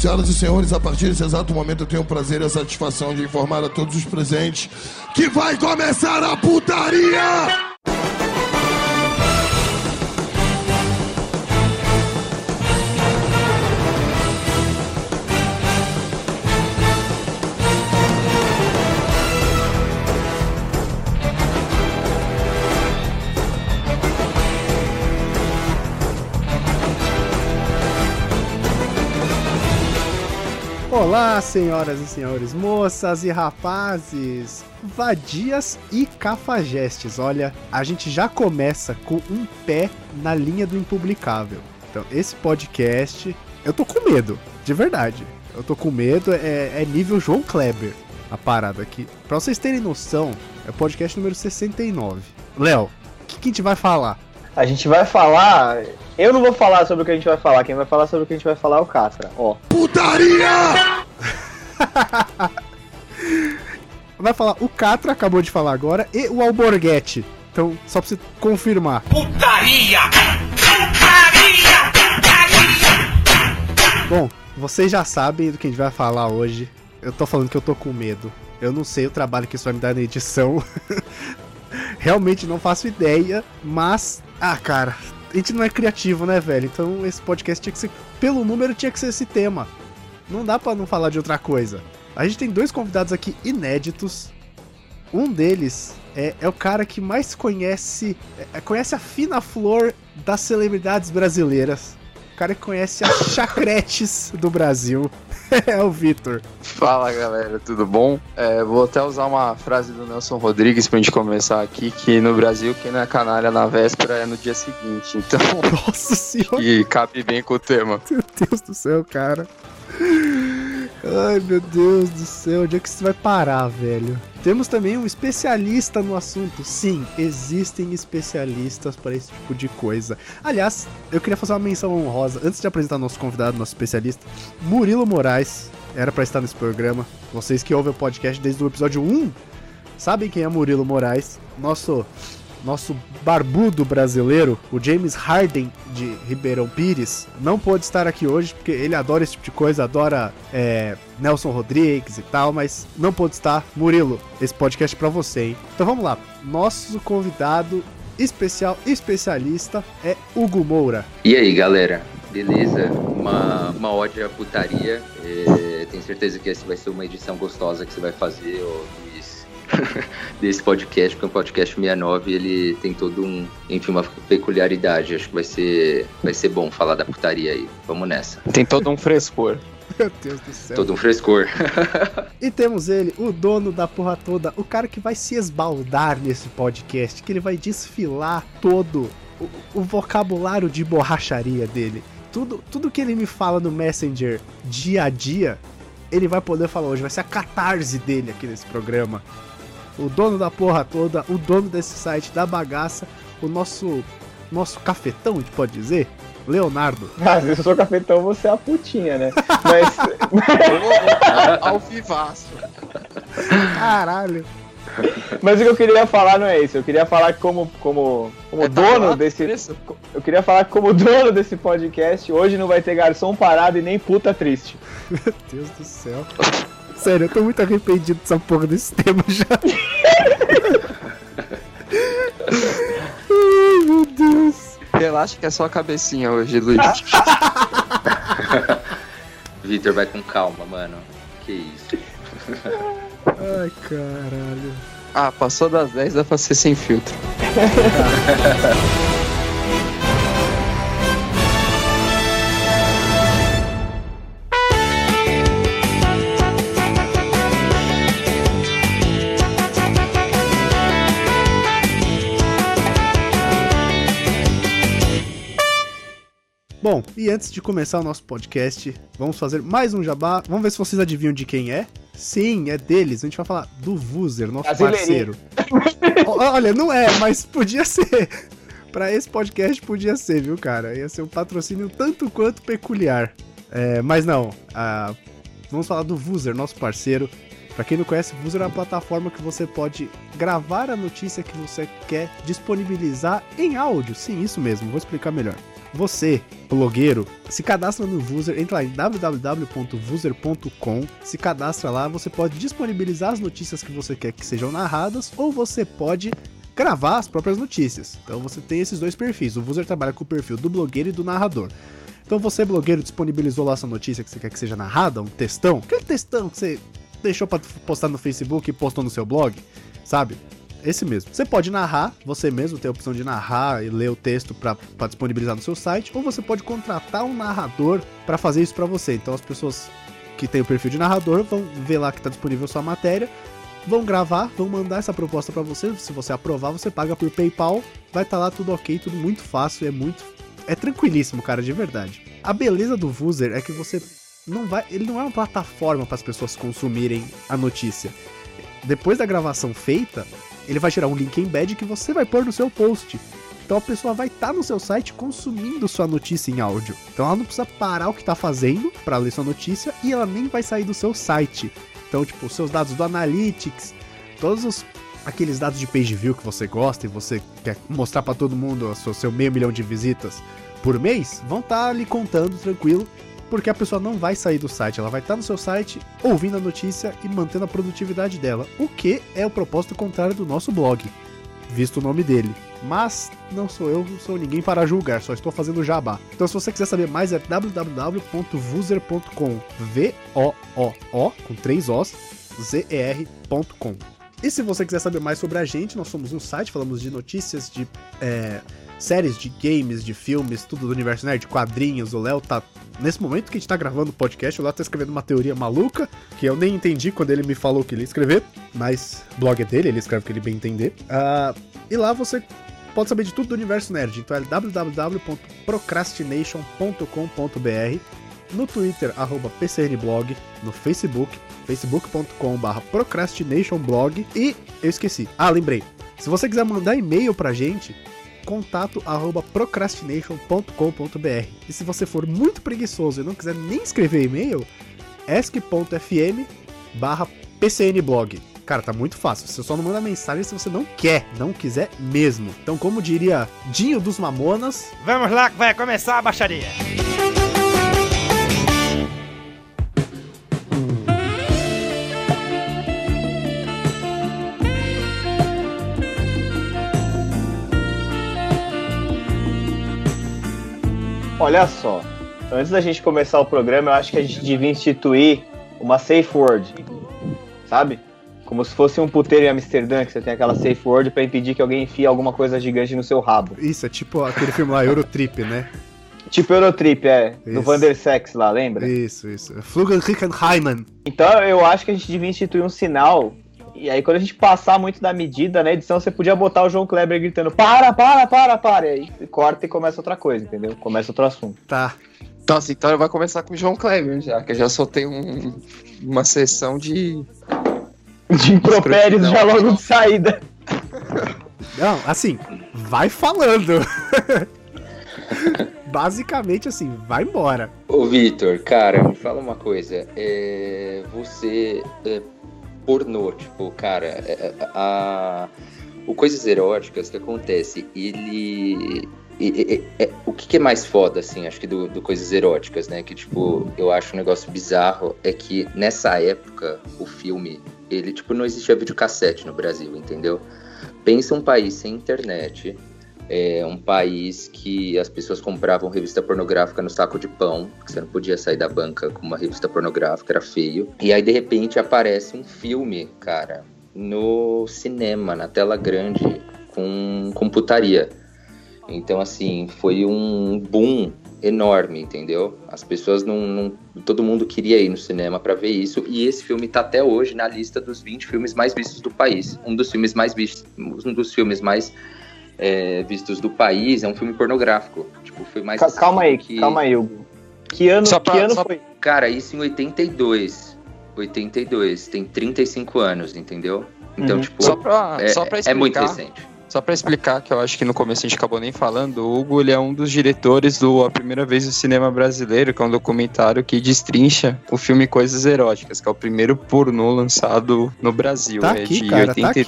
Senhoras e senhores, a partir desse exato momento eu tenho o prazer e a satisfação de informar a todos os presentes que vai começar a putaria! Olá, senhoras e senhores, moças e rapazes, vadias e cafajestes. Olha, a gente já começa com um pé na linha do impublicável. Então, esse podcast, eu tô com medo, de verdade. Eu tô com medo, é, é nível João Kleber a parada aqui. Pra vocês terem noção, é o podcast número 69. Léo, o que, que a gente vai falar? A gente vai falar. Eu não vou falar sobre o que a gente vai falar. Quem vai falar sobre o que a gente vai falar é o Catra. Ó. Putaria! vai falar o Catra, acabou de falar agora, e o Alborguete. Então, só pra você confirmar. Putaria! Putaria! Putaria! Bom, vocês já sabem do que a gente vai falar hoje. Eu tô falando que eu tô com medo. Eu não sei o trabalho que isso vai me dar na edição. Realmente não faço ideia, mas. Ah, cara, a gente não é criativo, né, velho? Então esse podcast tinha que ser. Pelo número, tinha que ser esse tema. Não dá pra não falar de outra coisa. A gente tem dois convidados aqui inéditos. Um deles é, é o cara que mais conhece. É, conhece a fina flor das celebridades brasileiras. Cara que conhece as chacretes do Brasil. é o Vitor. Fala galera, tudo bom? É, vou até usar uma frase do Nelson Rodrigues pra gente começar aqui: que no Brasil, quem não é canalha na véspera é no dia seguinte. Então, Nossa senhora. e cabe bem com o tema. Meu Deus do céu, cara. Ai, meu Deus do céu, onde é que isso vai parar, velho? Temos também um especialista no assunto. Sim, existem especialistas para esse tipo de coisa. Aliás, eu queria fazer uma menção honrosa antes de apresentar nosso convidado, nosso especialista, Murilo Moraes. Era para estar nesse programa. Vocês que ouvem o podcast desde o episódio 1 sabem quem é Murilo Moraes, nosso nosso barbudo brasileiro, o James Harden de Ribeirão Pires, não pôde estar aqui hoje porque ele adora esse tipo de coisa, adora é, Nelson Rodrigues e tal, mas não pôde estar. Murilo, esse podcast é pra você, hein? Então vamos lá. Nosso convidado especial, especialista é Hugo Moura. E aí, galera? Beleza? Uma, uma ódio à putaria. É, tenho certeza que essa vai ser uma edição gostosa que você vai fazer, Luiz, desse podcast, porque o podcast 69 ele tem todo um, enfim, uma peculiaridade. Acho que vai ser, vai ser bom falar da putaria aí. Vamos nessa. Tem todo um frescor. Meu Deus do céu. Todo um frescor. E temos ele, o dono da porra toda, o cara que vai se esbaldar nesse podcast, que ele vai desfilar todo o, o vocabulário de borracharia dele. Tudo, tudo que ele me fala no Messenger dia a dia, ele vai poder falar hoje. Vai ser a catarse dele aqui nesse programa. O dono da porra toda, o dono desse site da bagaça, o nosso nosso cafetão, a gente pode dizer, Leonardo. Ah, se eu sou cafetão, você é a putinha, né? Mas. Ao vivaço. Caralho. Mas o que eu queria falar não é isso. Eu queria falar que como, como, como É dono tabelado desse. preço? Eu queria falar que como dono desse podcast, hoje não vai ter garçom parado e nem puta triste. Meu Deus do céu. Sério, eu tô muito arrependido dessa porra desse tema já. Ai, meu Deus. Relaxa que é só a cabecinha hoje, Luiz. Vitor, vai com calma, mano. Que isso. Ai, caralho. Ah, passou das 10, dá pra ser sem filtro. Bom, e antes de começar o nosso podcast, vamos fazer mais um jabá. Vamos ver se vocês adivinham de quem é. Sim, é deles. A gente vai falar do Vuser, nosso parceiro. Olha, não é, mas podia ser. Pra esse podcast podia ser, viu, cara? Ia ser um patrocínio tanto quanto peculiar. É, mas não. ah, vamos falar do Vuser, nosso parceiro. Pra quem não conhece, o Vuser é uma plataforma que você pode gravar a notícia que você quer disponibilizar em áudio. Sim, isso mesmo. Vou explicar melhor. Você, blogueiro, se cadastra no Vuser, entra lá em www.vuser.com, se cadastra lá, você pode disponibilizar as notícias que você quer que sejam narradas, ou você pode gravar as próprias notícias. Então você tem esses dois perfis. O Vuser trabalha com o perfil do blogueiro e do narrador. Então você, blogueiro, disponibilizou lá sua notícia que você quer que seja narrada, um textão, aquele textão que você deixou pra postar no Facebook e postou no seu blog, sabe? Esse mesmo. Você pode narrar, você mesmo tem a opção de narrar e ler o texto pra disponibilizar no seu site, ou você pode contratar um narrador pra fazer isso pra você. Então as pessoas que têm o perfil de narrador vão ver lá que tá disponível sua matéria, vão gravar, vão mandar essa proposta pra você. Se você aprovar, você paga por PayPal, vai estar lá tudo ok, tudo muito fácil, é muito é tranquilíssimo, cara, de verdade. A beleza do Vuser é que você não vai, ele não é uma plataforma para as pessoas consumirem a notícia. Depois da gravação feita, ele vai gerar um link embed que você vai pôr no seu post. Então a pessoa vai estar no seu site consumindo sua notícia em áudio. Então ela não precisa parar o que está fazendo para ler sua notícia e ela nem vai sair do seu site. Então, tipo, os seus dados do Analytics, todos os aqueles dados de page view que você gosta e você quer mostrar para todo mundo o seu, meio milhão de visitas por mês, vão estar ali contando tranquilo, porque a pessoa não vai sair do site, ela vai estar no seu site ouvindo a notícia e mantendo a produtividade dela, o que é o propósito contrário do nosso blog, visto o nome dele. Mas não sou eu, não sou ninguém para julgar, só estou fazendo jabá. Então se você quiser saber mais é www.vuser.com, V O O O com três Os, Z E R.com. E se você quiser saber mais sobre a gente, nós somos um site, falamos de notícias, de é, séries, de games, de filmes, tudo do universo nerd, quadrinhos. O Léo tá. Nesse momento que a gente tá gravando o podcast, o Léo tá escrevendo uma teoria maluca, que eu nem entendi quando ele me falou que ele ia escrever, mas blog é dele, ele escreve o que ele bem entender. Ah, e lá você pode saber de tudo do universo nerd. Então é www.procrastination.com.br no Twitter, arroba PCNblog, no Facebook, facebook.com.br procrastinationblog e eu esqueci. Ah, lembrei. Se você quiser mandar e-mail pra gente, contato arroba procrastination.com.br e se você for muito preguiçoso e não quiser nem escrever e-mail, ask.fm barra pcnblog. Cara, tá muito fácil. Você só não manda mensagem se você não quer, não quiser mesmo. Então, como diria Dinho dos Mamonas, Vamos lá que vai começar a baixaria. Olha só, antes da gente começar o programa, eu acho que a gente devia instituir uma safe word, sabe? Como se fosse um puteiro em Amsterdã, que você tem aquela safe word pra impedir que alguém enfie alguma coisa gigante no seu rabo. isso é tipo aquele filme lá, Eurotrip, né? Tipo Eurotrip, é, do Isso. Vandersex lá, lembra? Isso, isso. Flugelheimen. Então eu acho que a gente devia instituir um sinal. E aí, quando a gente passar muito da medida na edição, você podia botar o João Kleber gritando: para, para, para, para. E aí corta e começa outra coisa, entendeu? Começa outro assunto. Tá. Nossa, então vai começar com o João Kleber já, que eu já soltei um- uma sessão de. De impropérios já logo de saída. Não, assim, vai falando. Basicamente assim, vai embora. Ô, Vitor, cara, me fala uma coisa. É, você é pornô, tipo, cara, é, a, o Coisas Eróticas que acontece, ele. e- e- é- o que, que é mais foda, assim, acho que do, do Coisas Eróticas, né? Que, tipo, eu acho um negócio bizarro, é que nessa época, o filme, ele, tipo, não existia videocassete no Brasil, entendeu? Pensa um país sem internet, é um país que as pessoas compravam revista pornográfica no saco de pão, que você não podia sair da banca com uma revista pornográfica, era feio. E aí, de repente, aparece um filme, cara, no cinema, na tela grande, com, com putaria. Então, assim, foi um boom enorme, entendeu? As pessoas não, não- Todo mundo queria ir no cinema pra ver isso. E esse filme tá até hoje na lista dos 20 filmes mais vistos do país. Um dos filmes mais vistos. Um dos filmes mais é, vistos do país é um filme pornográfico. Tipo, foi mais. Ca- calma aí, que... calma aí, Hugo. Que ano, Só pra- que ano só- foi? Cara, isso em 82. 82. Tem 35 anos, entendeu? Então, Uhum. tipo. Só pra, é, só pra é explicar. muito recente. Só pra explicar, que eu acho que no começo a gente acabou nem falando, o Hugo ele é um dos diretores do A Primeira Vez do Cinema Brasileiro, que é um documentário que destrincha o filme Coisas Eróticas, que é o primeiro pornô lançado no Brasil. Tá é aqui, de cara, tá aqui,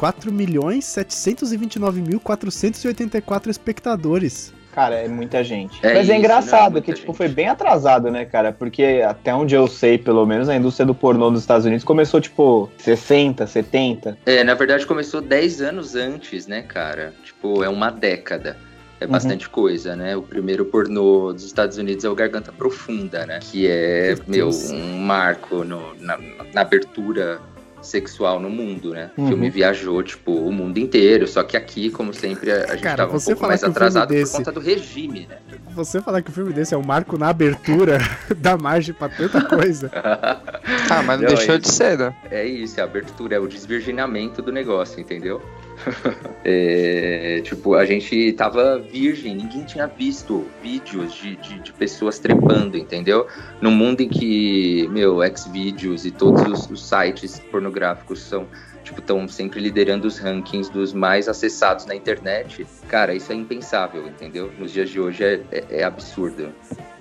82. 4 milhões 729.484 espectadores. Cara, é muita gente. É Mas isso, é engraçado né? que, Muita tipo, gente. foi bem atrasado, né, cara? Porque até onde eu sei, pelo menos, a indústria do pornô dos Estados Unidos começou, tipo, 60, 70. É, na verdade começou 10 anos antes, né, cara? Tipo, é uma década. É Uhum. bastante coisa, né? O primeiro pornô dos Estados Unidos é o Garganta Profunda, né? Que é, meu, um marco no- na, na abertura sexual no mundo, né? O Uhum. filme viajou, tipo, o mundo inteiro. Só que aqui, como sempre, a, a gente Cara, tava um você pouco mais o atrasado desse- por conta do regime, né? Você falar que o filme desse é um marco na abertura dá margem pra tanta coisa. Ah, mas não, Não, deixou é de ser, né? É isso, é a abertura, é o desvirginamento do negócio, entendeu? É, tipo, a gente tava virgem, ninguém tinha visto vídeos de, de, de pessoas trepando, entendeu? Num mundo em que, meu, Xvideos e todos os, os sites pornográficos são, tipo, estão sempre liderando os rankings dos mais acessados na internet. Cara, isso é impensável, entendeu? Nos dias de hoje é, é, é absurdo.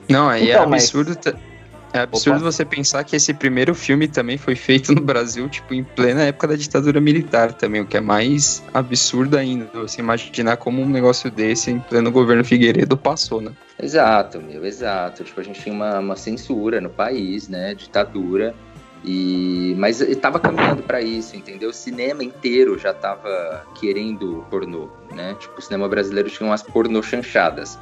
Não, aí Então, é mas- absurdo. t- É absurdo Opa. você pensar que esse primeiro filme também foi feito no Brasil, tipo, em plena época da ditadura militar também, o que é mais absurdo ainda. Você imaginar como um negócio desse em pleno governo Figueiredo passou, né? Exato, meu, exato. Tipo, a gente tinha uma, uma censura no país, né? Ditadura. E mas estava caminhando para isso, entendeu? O cinema inteiro já tava querendo pornô, né? Tipo, o cinema brasileiro tinha umas pornô chanchadas.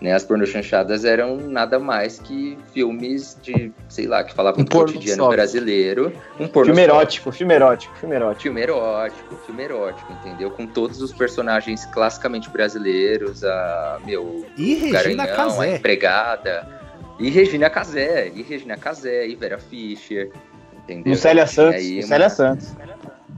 Né, as pornô chanchadas eram nada mais que filmes de, sei lá, que falavam Um do porno cotidiano soft. brasileiro. Um pornô Filme erótico, filme erótico, filme erótico. Filme erótico, filme erótico, entendeu? Com todos os personagens classicamente brasileiros, a, meu, E Regina Garanhão, a Casé. empregada, e Regina Casé, e Regina Casé, e Vera Fischer, entendeu? Lucélia Santos, aí Lucélia uma- Santos.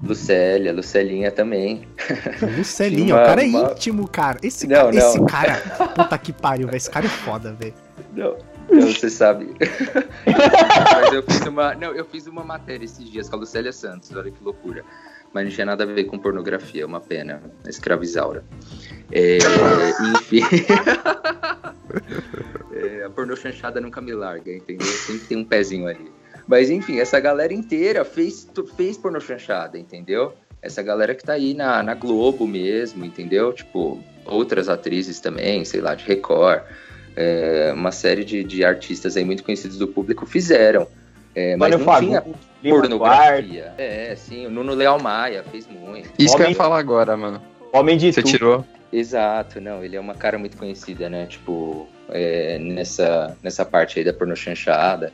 Lucélia, Lucelinha também. Lucelinho, Tinha o cara é uma- íntimo, cara. Esse, Não, cara, não. esse cara. Puta que pariu, velho. Esse cara é foda, velho. Não, não, você sabe. Mas eu fiz uma. Não, eu fiz uma matéria esses dias com a Lucélia Santos, olha que loucura. Mas não tinha nada a ver com pornografia, uma pena. Escravizaura. É, enfim. É, a pornô chanchada nunca me larga, entendeu? Sempre tem um pezinho ali. Mas enfim, essa galera inteira fez, fez pornô chanchada, entendeu? Essa galera que tá aí na, na Globo mesmo, entendeu? Tipo, outras atrizes também, sei lá, de Record é, uma série de, de artistas aí muito conhecidos do público fizeram. É, mas Mano não tinha Lima Duarte, pornografia. É, sim, o Nuno Leal Maia fez muito. Isso que eu Homem- ia falar agora, mano. Homem de Você tudo. tirou. Exato, não, ele é uma cara muito conhecida, né? Tipo, é, nessa, nessa parte aí da porno chanchada.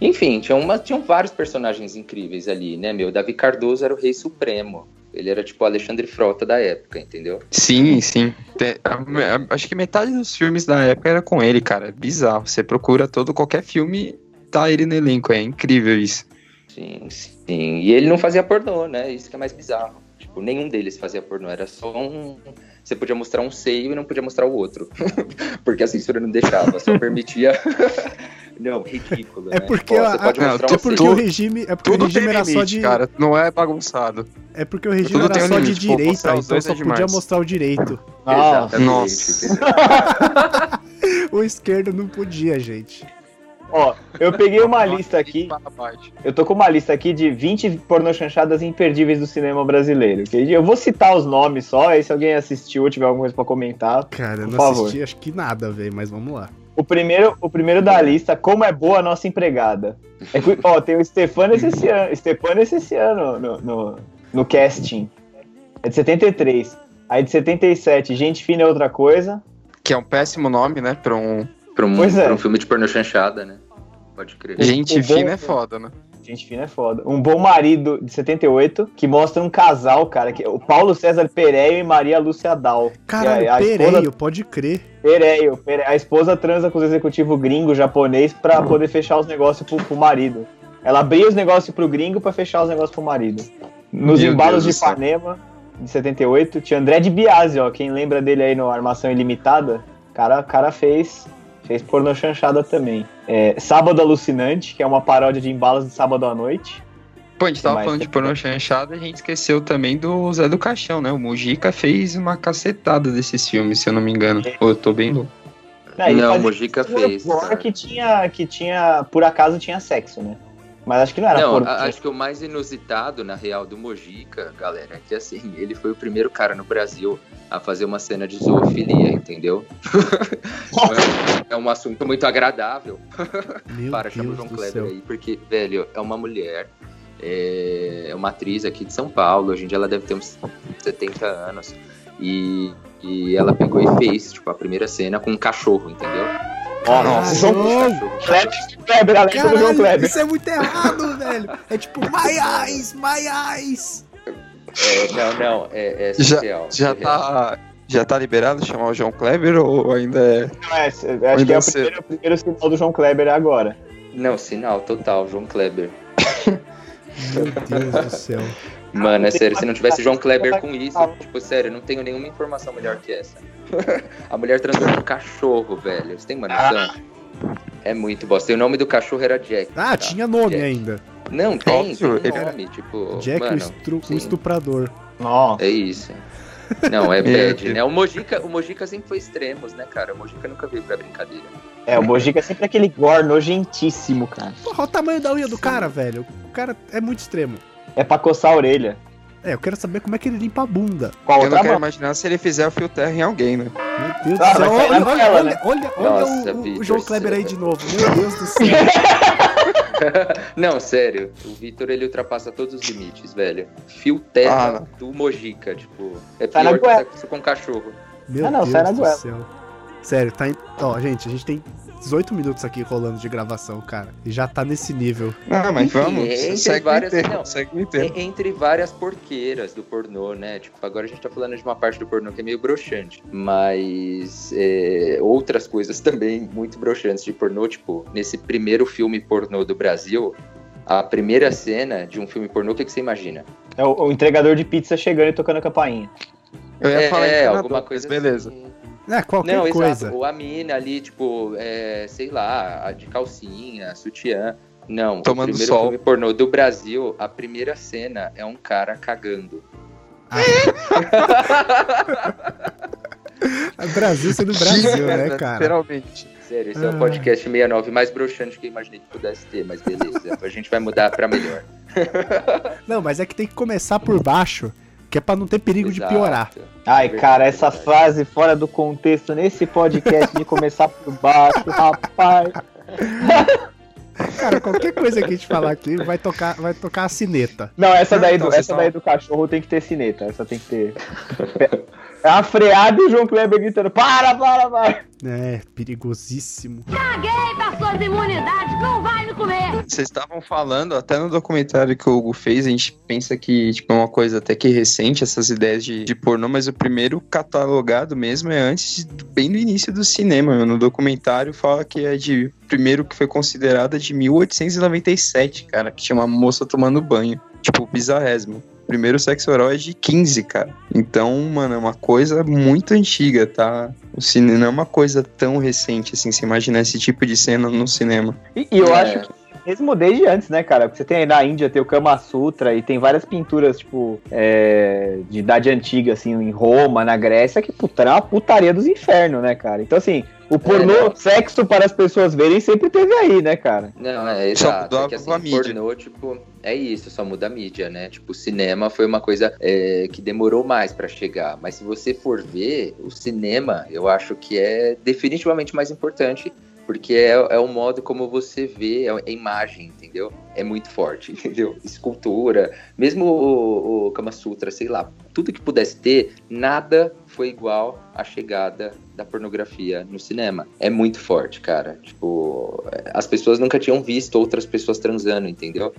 Enfim, tinha uma, tinham vários personagens incríveis ali, né, meu? Davi Cardoso era o rei supremo. Ele era tipo o Alexandre Frota da época, entendeu? Sim, sim. Tem- a- a- acho que metade dos filmes da época era com ele, cara. É bizarro. Você procura todo, qualquer filme, tá ele no elenco. É incrível isso. Sim, sim. E ele não fazia pornô, né? Isso que é mais bizarro. Tipo, nenhum deles fazia pornô. Era só um. Você podia mostrar um seio e não podia mostrar o outro. Porque a censura não deixava, só permitia. não, ridículo. É né? porque, Ó, a- você pode a- É um porque o regime. É porque o Tudo regime tem era limite, só de. cara. Não é bagunçado. É porque o regime Tudo era só de limite, pô, direita, então só é podia mostrar o direito. Ah, Exatamente, Nossa. O esquerdo não podia, gente. Ó, eu peguei uma lista aqui. Eu tô com uma lista aqui de 20 pornochanchadas imperdíveis do cinema brasileiro. que Eu vou citar os nomes só, aí se alguém assistiu ou tiver alguma coisa pra comentar. Cara, eu não favor. assisti acho que nada, velho, mas vamos lá. O primeiro, o primeiro da lista, como é boa a nossa empregada. É que, ó, tem o Stefanes esse ano, Stefanes esse ano no, no, no casting. É de 73. Aí de 77, Gente Fina é outra coisa. Que é um péssimo nome, né? Pra um. Pra um, é. pra um filme de pornô chanchada, né? Pode crer. Gente o bom- fina é foda, né? Gente Fina é foda. Um Bom Marido de 78, que mostra um casal, cara, que o Paulo César Pereio e Maria Lúcia Dal. Caralho, a- a Pereio, esposa- pode crer. Pereio, Pereio. A esposa transa com os executivos gringo japonês pra poder fechar os negócios pro, pro marido. Ela abria os negócios pro gringo pra fechar os negócios pro marido. Nos Meu embalos Deus de. Ipanema, de 78, tinha André de Biasi, ó. Quem lembra dele aí no Armação Ilimitada? O cara, cara fez, fez porno chanchada também. É, Sábado Alucinante, que é uma paródia de embalos de sábado à noite. Pô, a gente tava falando de pornô chanchada e a gente esqueceu também do Zé do Caixão, né? O Mujica fez uma cacetada desses filmes, se eu não me engano. Ou eu tô bem louco. Não, fazia o filme fez, que tinha, que tinha, por acaso tinha sexo, né? Mas acho que não era Não, acho que o mais inusitado, na real, do Mojica, galera, é que assim, ele foi o primeiro cara no Brasil a fazer uma cena de zoofilia, entendeu? é, é um assunto muito agradável Meu para chama o João Kleber aí, porque, velho, é uma mulher, é uma atriz aqui de São Paulo, hoje em dia ela deve ter uns 70 anos, e, e ela pegou e fez, tipo, a primeira cena com um cachorro, entendeu? Nossa, Caralho. João. Kleber, Kleber, a lenda do João Kleber. isso é muito errado, velho. É tipo, my eyes, my eyes. É, não, não, é, é Já- surreal. Já surreal. tá, já tá liberado chamar o João Kleber ou ainda é. Não, é, acho que é Ainda o primeiro, o primeiro sinal do João Kleber agora. Não, sinal total, João Kleber. Meu Deus do céu. Mano, é sério, se não tivesse João Kleber com isso, tipo, sério, não tenho nenhuma informação melhor que essa. a mulher transou com um cachorro, velho. Você tem uma noção? É muito bosta. E o nome do cachorro era Jack. Ah, tá? tinha nome Jack. ainda. Não, tem, Óbvio, tem ele- nome, tipo, Jack o, mano, estru- o estuprador. Nossa. é isso. Não, é bad, né? O Mojica, o Mojica sempre foi extremos, né, cara? O Mojica nunca veio pra brincadeira. É, o Mojica é sempre aquele gore nojentíssimo, cara. Porra, olha o tamanho da unha do cara, velho. O cara é muito extremo. É pra coçar a orelha. É, eu quero saber como é que ele limpa a bunda. A Eu não quero mão. imaginar se ele fizer o fio terra em alguém, né? Meu Deus Ah, do céu. Olha, olha, tela, olha, né? olha, olha Nossa, o- o, João Kleber aí céu. de novo. Meu Deus do céu. Não, sério, o Vitor ele ultrapassa todos os limites, velho. Fio terra Ah. do Mojica, tipo, é Sai pior que goela. sexo com cachorro. Meu Ah, não, Deus sai na do céu. Sério, tá em... Ó, gente, a gente tem 18 minutos aqui rolando de gravação, cara. E já tá nesse nível. Não, mas Enfim, vamos. entre segue várias- inteiro. não, Segue inteiro. Entre várias porqueiras do pornô, né? Tipo, agora a gente tá falando de uma parte do pornô que é meio broxante. Mas é, outras coisas também muito broxantes de pornô, tipo, nesse primeiro filme pornô do Brasil, a primeira cena de um filme pornô, o que, que você imagina? É o, o entregador de pizza chegando e tocando a campainha. Eu ia é, falar é, alguma coisa beleza. assim. É, qualquer Não, coisa. exato. Ou a mina ali, tipo, é, sei lá, a de calcinha, sutiã. Não, Tomando o primeiro sol. filme pornô do Brasil, a primeira cena é um cara cagando. Brasil sendo Brasil, né, cara? Literalmente. Sério, esse é Ah. o podcast 69 mais broxante que eu imaginei que pudesse ter, mas beleza. a gente vai mudar pra melhor. Não, mas é que tem que começar por baixo, que é pra não ter perigo de Exato. piorar. Ai, cara, essa frase fora do contexto nesse podcast de começar por baixo, rapaz. Cara, qualquer coisa que a gente falar aqui vai tocar, vai tocar a sineta. Não, essa Não, daí, então, do, essa daí do cachorro tem que ter sineta. Essa tem que ter. É a freada e o João Kleber gritando: para, para, para. É, perigosíssimo. Caguei para suas imunidades, não vai me comer. Vocês estavam falando, até no documentário que o Hugo fez, a gente pensa que tipo, é uma coisa até que recente, essas ideias de, de pornô, mas o primeiro catalogado mesmo é antes, bem no início do cinema. No documentário fala que é de. Primeiro que foi considerada de 1897, cara, que tinha uma moça tomando banho. Tipo, bizarrésimo. Primeiro sexo oral é de 15, cara. Então, mano, é uma coisa muito antiga, tá? O cinema não é uma coisa tão recente, assim, se imaginar esse tipo de cena no cinema. E, e eu É. acho que mesmo desde antes, né, cara? Porque você tem aí na Índia, tem o Kama Sutra e tem várias pinturas, tipo, é, de idade antiga, assim, em Roma, na Grécia, que puta, era uma putaria dos infernos, né, cara? Então, assim, o pornô, não. sexo para as pessoas verem, sempre teve aí, né, cara? Não, é Só exato. mudou É que assim, a mídia. pornô, tipo, é isso, só muda a mídia, né? Tipo, o cinema foi uma coisa é, que demorou mais pra chegar. Mas se você for ver, o cinema, eu acho que é definitivamente mais importante. Porque é, é o modo como você vê é a imagem, entendeu? É muito forte, entendeu? Escultura, mesmo o, o Kama Sutra, sei lá, tudo que pudesse ter, nada foi igual à chegada da pornografia no cinema. É muito forte, cara. Tipo, as pessoas nunca tinham visto outras pessoas transando, entendeu?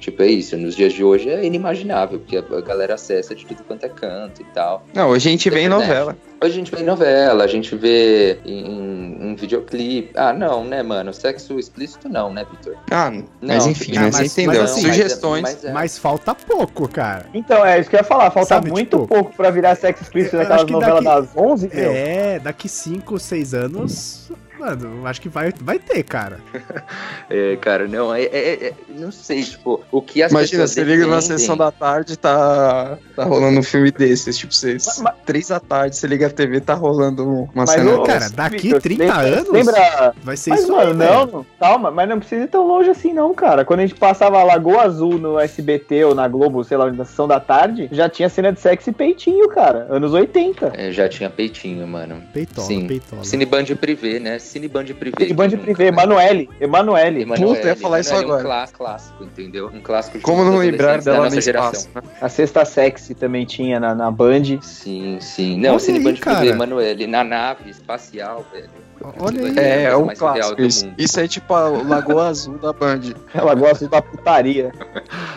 Tipo, é isso. Nos dias de hoje é inimaginável, porque a galera acessa de tudo quanto é canto e tal. Não, hoje a gente vê em novela. Hoje a gente vê em novela, a gente vê em, em videoclipe. Ah, não, né, mano? Sexo explícito não, né, Vitor? Ah, mas Não, enfim, ah, né? mas- você entendeu? mas assim, Sugestões. Mas é, Mas falta pouco, cara. Então, é isso que eu ia falar, falta Sabe, muito tipo, pouco pra virar sexo explícito naquelas acho que novelas daqui- das 11, meu. É, daqui 5, 6 anos Mano, eu acho que vai, vai ter, cara. É, cara, não, é, é- é- não sei, tipo, o que as Imagina, pessoas você liga na sessão da tarde tá tá rolando um filme desses, tipo, você, Mas- três da tarde, você liga a TV, tá rolando uma Mas, cena ô, Cara, daqui Vitor, 30 lembra- anos Lembra. vai ser Mas, isso mano, aí, não, calma, mas não precisa ir tão longe assim, não, cara. Quando a gente passava Lagoa Azul no SBT ou na Globo, sei lá, na sessão da tarde, já tinha cena de sexo e peitinho, cara. Anos 80. É, já tinha peitinho, mano. Peitola, Sim. peitola. Cineband Privé, né? Cineband Privé. E band privê, né? Emanuele. Emanuele. Emanuele, Puta, eu ia falar isso Emanuele é agora. um clá- clássico, entendeu? Um clássico de Como não lembrar adolescentes da dela nossa no geração. espaço, né? A sexta sexy também tinha na, na Band. Sim, sim. Não, Olha Cineband aí, cara. Privé, Emanuele, na nave espacial, velho. Olha aí. É, é a coisa um clássico do isso. mundo. Isso é tipo a Lagoa Azul da Band. Ela gosta da putaria.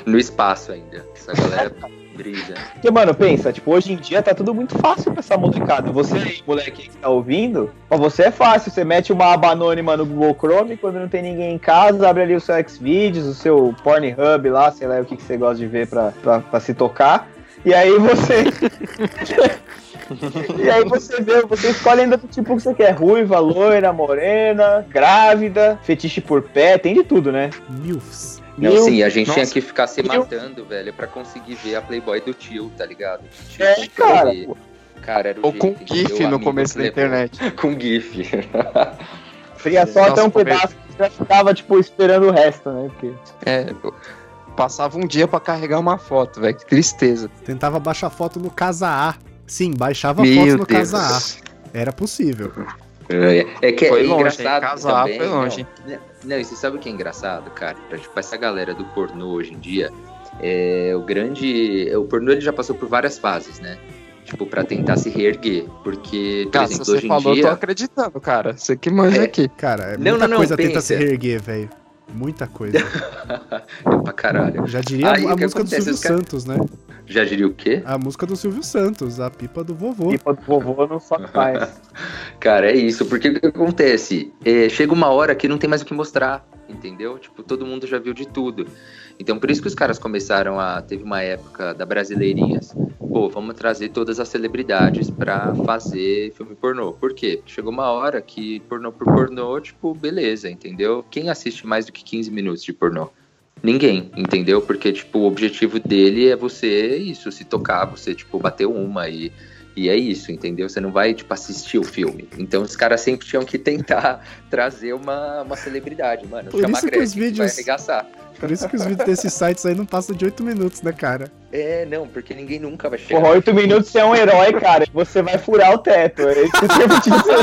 No espaço ainda. Essa galera brisa. Porque, mano, pensa, tipo, hoje em dia tá tudo muito fácil pra essa molecada. Você aí, moleque que tá ouvindo, pra você é fácil. Você mete uma aba anônima no Google Chrome, quando não tem ninguém em casa, abre ali o seu Xvideos, o seu Pornhub lá, sei lá o que, que você gosta de ver pra, pra, pra se tocar. E aí você. e aí você vê, você escolhe ainda do tipo que você quer. Ruiva, loira, morena, grávida, fetiche por pé, tem de tudo, né? Milfs. Não, sim, a gente tinha Nossa. que ficar se matando, velho, pra conseguir ver a Playboy do tio, tá ligado? Tio É, cara. Cara, era o Ou com jeito, entendeu? GIF O no começo da internet. com GIF. Fria só Nossa, até um pedaço que você já ficava, tipo, esperando o resto, né? Porque... É, passava um dia pra carregar uma foto, velho. Que tristeza. Tentava baixar foto no Casa A. Sim, baixava Meu foto no Deus. Casa A. Era possível. É, é que Foi é longe, engraçado? Casar também. foi longe. Não, não, e você sabe o que é engraçado, cara? Tipo, essa galera do pornô hoje em dia, é, o grande... O pornô ele já passou por várias fases, né? Tipo, pra tentar se reerguer. Porque, por Cara, se exemplo, você hoje em falou, eu tô acreditando, cara. Você que manja É. aqui. Cara, é Não, muita não, não, coisa tenta pensa. se reerguer, velho. Muita coisa. É pra caralho. Já diria Aí, a música do acontece? Silvio Os caras- Santos, né? Já diria o quê? A música do Silvio Santos, a pipa do vovô. Pipa do vovô não só faz. Cara, é isso, porque o que acontece? É, chega uma hora que não tem mais o que mostrar, entendeu? Tipo, todo mundo já viu de tudo. Então, por isso que os caras começaram a. Teve uma época da Brasileirinhas. Pô, vamos trazer todas as celebridades pra fazer filme pornô. Por quê? Porque chegou uma hora que pornô por pornô, tipo, beleza, entendeu? Quem assiste mais do que 15 minutos de pornô? Ninguém, entendeu? Porque, tipo, o objetivo dele é você, isso, se tocar, você, tipo, bater uma e, e é isso, entendeu? Você não vai, tipo, assistir o filme. Então, os caras sempre tinham que tentar trazer uma, uma celebridade, mano. Por Chama isso que os vídeos- vai arregaçar. Por isso que os vídeos desses sites aí não passam de 8 minutos, né, cara? É, não, porque ninguém nunca vai chegar. Porra, oito minutos você é um herói, cara. Você vai furar o teto. É isso que eu tenho te dizer.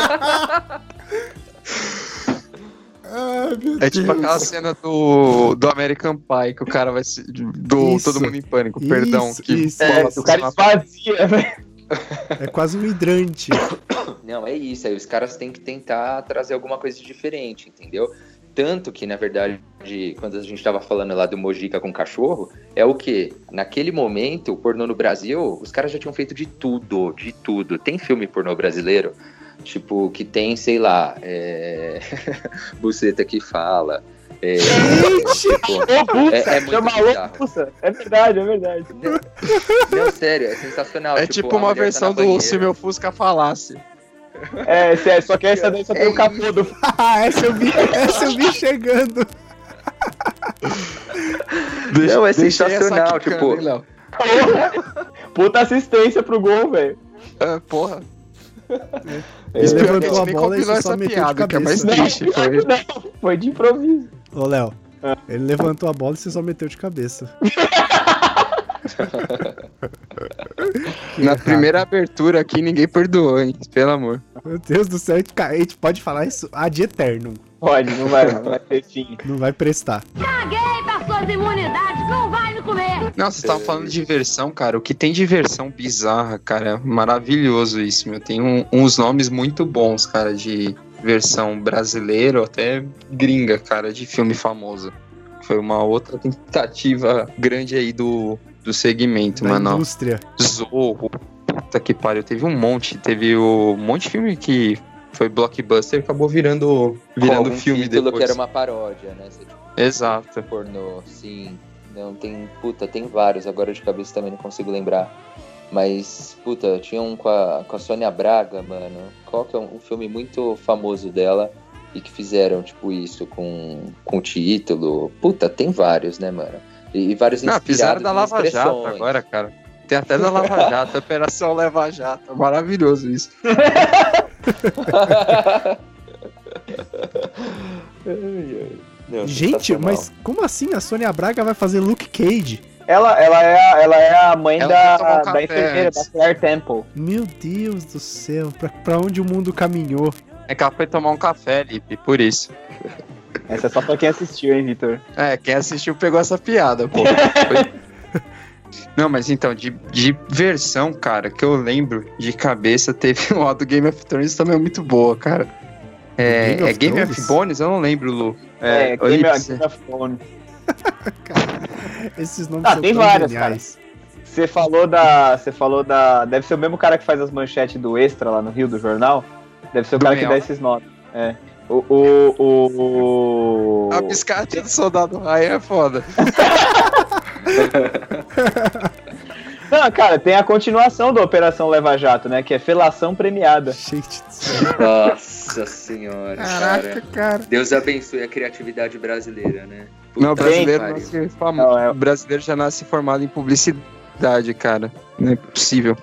Ai, meu É tipo aquela cena do, do American Pie, que o cara vai se. Do Isso. Todo Mundo em Pânico, perdão. Isso, Que isso. É, fala o cara assim, esvazia, velho. É quase um hidrante. Não, é isso. Aí os caras têm que tentar trazer alguma coisa diferente, entendeu? Tanto que, na verdade, quando a gente tava falando lá do Mojica com cachorro, é o que? Naquele momento, o pornô no Brasil, os caras já tinham feito de tudo, de tudo. Tem filme pornô brasileiro, tipo, que tem, sei lá, é... buceta que fala. É... Pô, Ô, Bussa, É- é muito chama. É verdade, é verdade. Não, não, sério, é sensacional. É tipo a uma tá versão na do banheira. Se Meu Fusca Falasse. É, é, só que essa daí só tem É o capô do. Ah, essa eu vi, essa eu vi chegando. Não, é sensacional, tipo- hein, Léo? Puta assistência pro gol, velho. É, porra. É, Ele levantou a bola e só meteu de piada, que é mais cabeça. Foi. Não, foi de improviso. Ô, Léo, ele levantou a bola e você só meteu de cabeça. Na errado. primeira abertura aqui, ninguém perdoou, hein? Pelo amor. Meu Deus do céu, a gente ca- a gente pode falar isso ad eterno. Pode, não vai, não vai ter fim. Não vai prestar. Caguei pra suas imunidades, não vai me comer. Não, vocês estavam falando de diversão, cara. O que tem de versão bizarra, cara, é maravilhoso isso, meu. Tem um- uns nomes muito bons, cara, de versão brasileira ou até gringa, cara, de filme famoso. Foi uma outra tentativa grande aí do, do segmento, Da mano. indústria. Zorro, puta que pariu. Teve um monte. Teve o um monte de filme que foi blockbuster e acabou virando, Com virando algum filme título depois. que era uma paródia, né? Você, tipo, Exato. pornô, sim. Não, tem, puta, tem vários, agora de cabeça também não consigo lembrar. Mas, puta, tinha um com a, com a Sônia Braga, mano. Qual que é um, um filme muito famoso dela? e que fizeram, tipo, isso com, com título. Puta, tem vários, né, mano? E, e vários Não, fizeram da Lava Jato agora, cara. Tem até da Lava Jato, Operação Lava Jato. Maravilhoso isso. Não, Gente, mas como assim a Sônia Braga vai fazer Luke Cage? Ela, ela, é, a- ela é a mãe Ela um da, da enfermeira, da Claire Temple. Meu Deus do céu, pra, pra onde o mundo caminhou? É que ela foi tomar um café, Lipe, por isso. Essa é só pra quem assistiu, hein, Vitor? É, quem assistiu pegou essa piada, pô. Foi- Não, mas então, de, de versão, cara, que eu lembro de cabeça, teve uma do Game of Thrones também muito boa, cara. É, Game of é Game Thrones? of Bones? Eu não lembro, Lu. É, É, Game, Olipse. Game of Thrones. Esses nomes Ah, são tem tão várias, geniais. Você falou da. Você falou da. Deve ser o mesmo cara que faz as manchetes do Extra lá no Rio do jornal. Deve ser o Do cara que dá esses nomes. É. O. o, o, o... A biscate do Soldado Ryan é foda. Não, cara, tem a continuação da Operação Leva Jato, né? Que é felação premiada. Gente do céu. Nossa senhora, Caraca, cara. cara. Deus abençoe a criatividade brasileira, né? Não, o Puta brasileiro, nasce famo- Não, é- o brasileiro já nasce formado em publicidade, cara. Não é possível.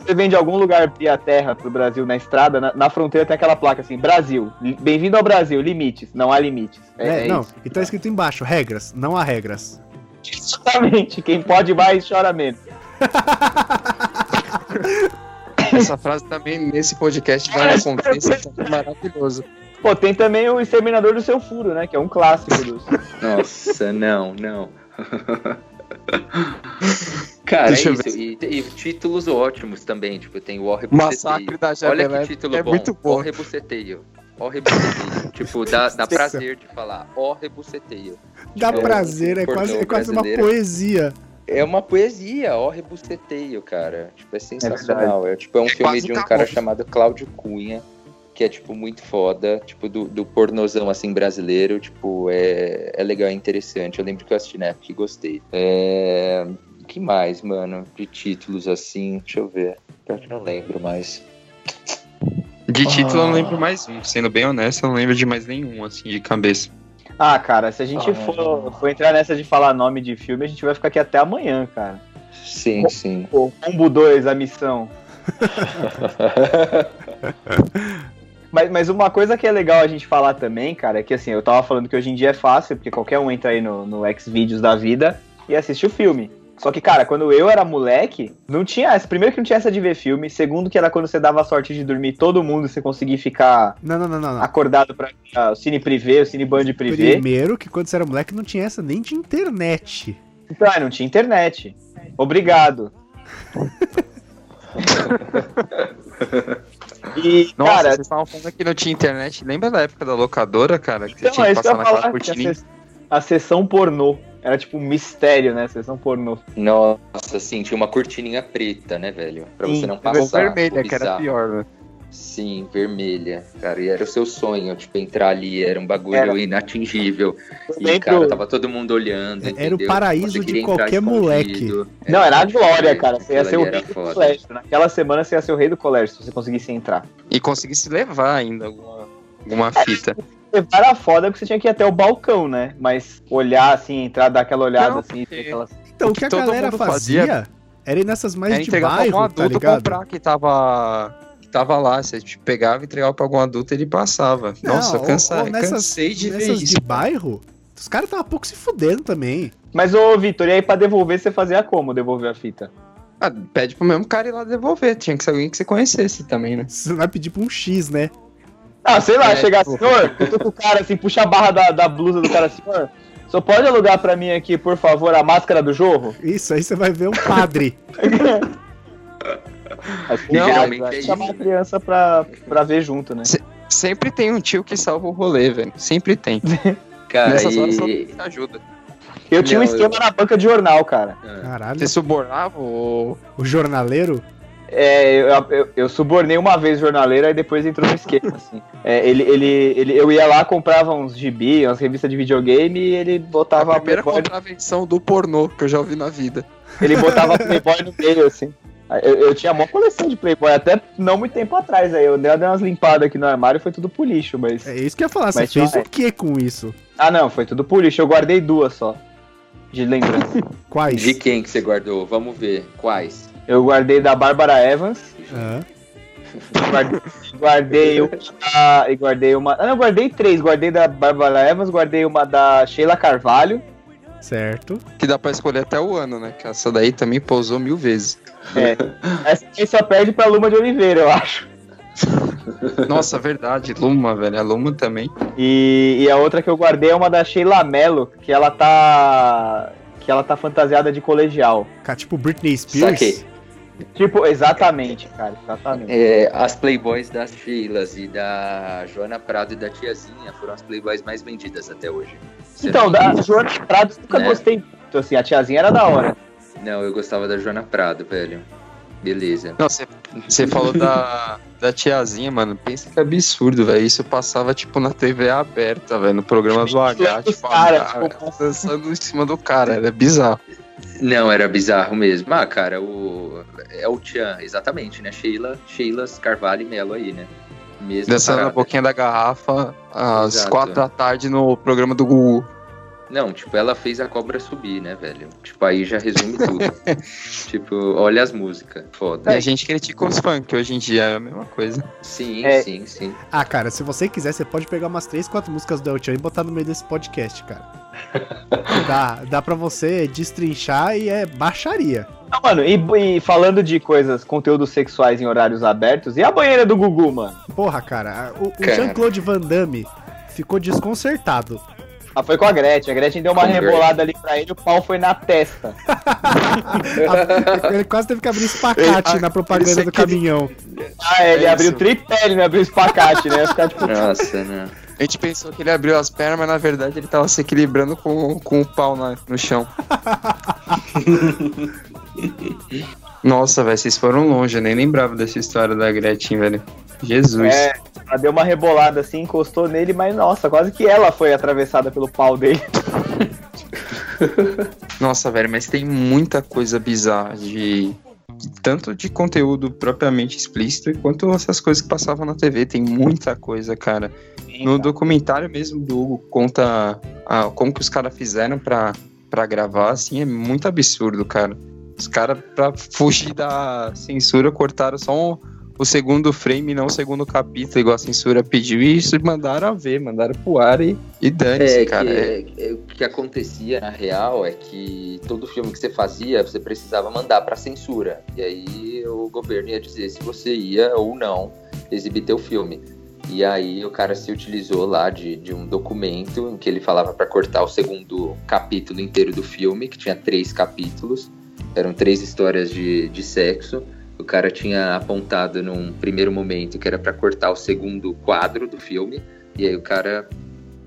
Você vem de algum lugar via terra pro Brasil na estrada, na, na fronteira tem aquela placa assim: Brasil, bem-vindo ao Brasil, limites, não há limites. É, É, é não, isso. e tá escrito embaixo, regras, não há regras. Exatamente, quem pode mais chora menos. Essa frase também nesse podcast vai na conferência, é maravilhoso. Pô, tem também o Exterminador do Seu Furo, né? Que é um clássico dos. Nossa, não, não. Cara, Deixa é isso. E, e títulos ótimos também. Tipo, tem o Massacre da Olha Jabelé que título é bom. muito bom. Ó Rebuceteio. Ó Rebuceteio. tipo, dá, dá prazer de falar. Ó Rebuceteio. Dá É, prazer, é pornô quase, é quase uma poesia. É uma poesia, ó Rebuceteio, cara. Tipo, é sensacional. É, tipo, é um É filme de um cara chamado Cláudio Cunha. Que é, tipo, muito foda. Tipo, do, do pornozão, assim, brasileiro. Tipo, é, é legal, é interessante. Eu lembro que eu assisti na época e gostei. É... que mais, mano? De títulos, assim. Deixa eu ver. Pior que não lembro mais. De título eu não Ah. lembro mais um. Sendo bem honesto, eu não lembro de mais nenhum, assim, de cabeça. Ah, cara, se a gente Ah. for, for entrar nessa de falar nome de filme, a gente vai ficar aqui até amanhã, cara. Sim, sim. Pô, Combo 2, a missão. Mas, mas uma coisa que é legal a gente falar também, cara, é que assim, eu tava falando que hoje em dia é fácil, porque qualquer um entra aí no, no Xvideos da vida e assiste o filme. Só que, cara, quando eu era moleque, não tinha essa. Primeiro que não tinha essa de ver filme. Segundo que era quando você dava a sorte de dormir todo mundo e você conseguia ficar Não, não, não, não. não. acordado pra ah, o Cine Privé, o Cine Band Privé. Primeiro que quando você era moleque não tinha essa nem de internet. Então, ah, não tinha internet. Obrigado. E, Nossa, cara, vocês estavam falando que não tinha internet. Lembra da época da locadora, cara? Que você então, tinha é que isso que eu passar naquela A, a sessão pornô. Era tipo um mistério, né? Sessão pornô. Nossa, assim, tinha uma cortininha preta, né, velho? Pra Sim, você não passar. vermelha, que era pior, né? Sim, vermelha, cara. E era o seu sonho, tipo, entrar ali, era um bagulho Era. inatingível. E, lembro- cara, tava todo mundo olhando. Era o paraíso de qualquer escondido. Não, era a glória, cara. Você ia ser o rei era do foda. colégio. Naquela semana você ia ser o rei do colégio, se você conseguisse entrar. E conseguisse levar ainda alguma, alguma fita. Era foda porque você tinha que ir até o balcão, né? Mas olhar assim, entrar, dar aquela olhada Não, assim, porque- aquela... Então, O o que que a galera fazia, fazia era ir nessas mais É de entregar pra algum bairro, tá adulto ligado? comprar que tava, que tava lá. Você tipo, pegava e entregava pra algum adulto e ele passava. Não, Nossa, eu cansa, nessas- cansei de ver Nessas isso. de bairro, os caras estavam pouco se fudendo também. Mas, ô, Vitor, e aí pra devolver, você fazia como devolver a fita? Ah, pede pro mesmo cara ir lá devolver. Tinha que ser alguém que você conhecesse também, né? Você vai pedir pra um X, né? Ah, sei lá, É, chegar tipo- assim, senhor, eu tô com o cara assim, puxa a barra da, da blusa do cara, senhor, só pode alugar pra mim aqui, por favor, a máscara do jorro? Isso, aí você vai ver um padre. Assim, Não, vai é chamar a criança pra, pra ver junto, né? Sempre tem um tio que salva o rolê, velho. Sempre tem. Cara, Nessas horas só e... tem que ajuda. Eu tinha um Não, esquema na banca de jornal, cara. Caralho. Você subornava o. O jornaleiro? É, eu, eu, eu subornei uma vez jornaleiro, aí depois entrou no esquema, assim. É, ele, ele, ele, eu ia lá, comprava uns gibi, umas revistas de videogame e ele botava a primeira Playboy, contravenção do pornô que eu já ouvi na vida. ele botava Playboy no meio, assim. Eu, eu tinha uma coleção de Playboy, até não muito tempo atrás aí. Eu dei umas limpadas aqui no armário e foi tudo pro lixo, mas. É isso que eu ia falar, você Mas fez o que com isso? Ah não, foi tudo pro lixo. Eu guardei duas só. De lembrança. Quais? De quem que você guardou? Vamos ver. Quais? Eu guardei da Bárbara Evans. Ah, Guardei, guardei uma da, e guardei uma. Ah, não, eu guardei três. Guardei da Bárbara Evans, guardei uma da Sheila Carvalho. certo. Que dá pra escolher até o ano, né? Que essa daí também pousou mil vezes. É. Essa aqui só perde pra Luma de Oliveira, eu acho. Nossa, verdade. Luma, velho. A Luma também. E, e a outra que eu guardei é uma da Sheila Mello, que ela tá. Que ela tá fantasiada de colegial. Cara, tipo Britney Spears. Saquei. Tipo, exatamente, cara, exatamente. É, as Playboys das Sheilas e da Joana Prado e da Tiazinha foram as Playboys mais vendidas até hoje. Você Então, não- da Joana Prado nunca Né? gostei muito, assim, a tiazinha era da hora. Não, eu gostava da Joana Prado, velho. Beleza. Não, você- falou da, da tiazinha, mano. Pensa que absurdo, velho. Isso passava, tipo, na TV aberta, velho. No programa do H, tipo, Cara, a- a- dançando em cima do cara. Era bizarro. Não, era bizarro mesmo. Ah, cara, o. É o Tchan, exatamente, né? Sheila, Sheilas Carvalho e Melo aí, né? Mesmo. Dançando na boquinha da garrafa às Exato. quatro da tarde no programa do Gugu. Não, tipo, ela fez a cobra subir, né, velho? Tipo, aí já resume tudo. tipo, olha as músicas. E Foda. a gente critica os funk, hoje em dia é a mesma coisa. Sim, É. sim, sim. Ah, cara, se você quiser, você pode pegar umas 3, 4 músicas do El Chan e botar no meio desse podcast, cara. dá, dá pra você destrinchar e é baixaria. Não, mano, e, e falando de coisas, conteúdos sexuais em horários abertos, e a banheira do Gugu, mano? Porra, cara, o, o. Jean-Claude Van Damme ficou desconcertado. Ah, foi com a Gretchen. A Gretchen deu uma rebolada ali pra ele, o pau foi na testa. Ele quase teve que abrir espacate Ele- na propaganda do aquele- caminhão. Ah, ele É abriu isso. o tripé, ele não abriu o espacate, né? Ficar tipo. Nossa, né? A gente pensou que ele abriu as pernas, mas na verdade ele tava se equilibrando com, com o pau na- no chão. Nossa, velho, vocês foram longe, eu nem lembrava dessa história da Gretchen, velho. Jesus. É, ela deu uma rebolada assim, encostou nele, mas nossa, quase que ela foi atravessada pelo pau dele. Nossa, velho, mas tem muita coisa bizarra de. Tanto de conteúdo propriamente explícito, quanto essas coisas que passavam na TV. Tem muita coisa, cara. No documentário mesmo do Hugo conta ah, como que os caras fizeram pra, pra gravar, assim, é muito absurdo, cara. Os caras, pra fugir da censura, cortaram só um- o segundo frame, não o segundo capítulo, igual a censura pediu, e isso mandaram a ver, mandaram pro ar e, e dane-se, É, cara. que, É- é, o que acontecia na real é que todo filme que você fazia, você precisava mandar pra censura. E aí o governo ia dizer se você ia ou não exibir teu filme. E aí o cara se utilizou lá de, de um documento em que ele falava pra cortar o segundo capítulo inteiro do filme, que tinha três capítulos. Eram três histórias de, de sexo. O cara tinha apontado num primeiro momento que era pra cortar o segundo quadro do filme. E aí o cara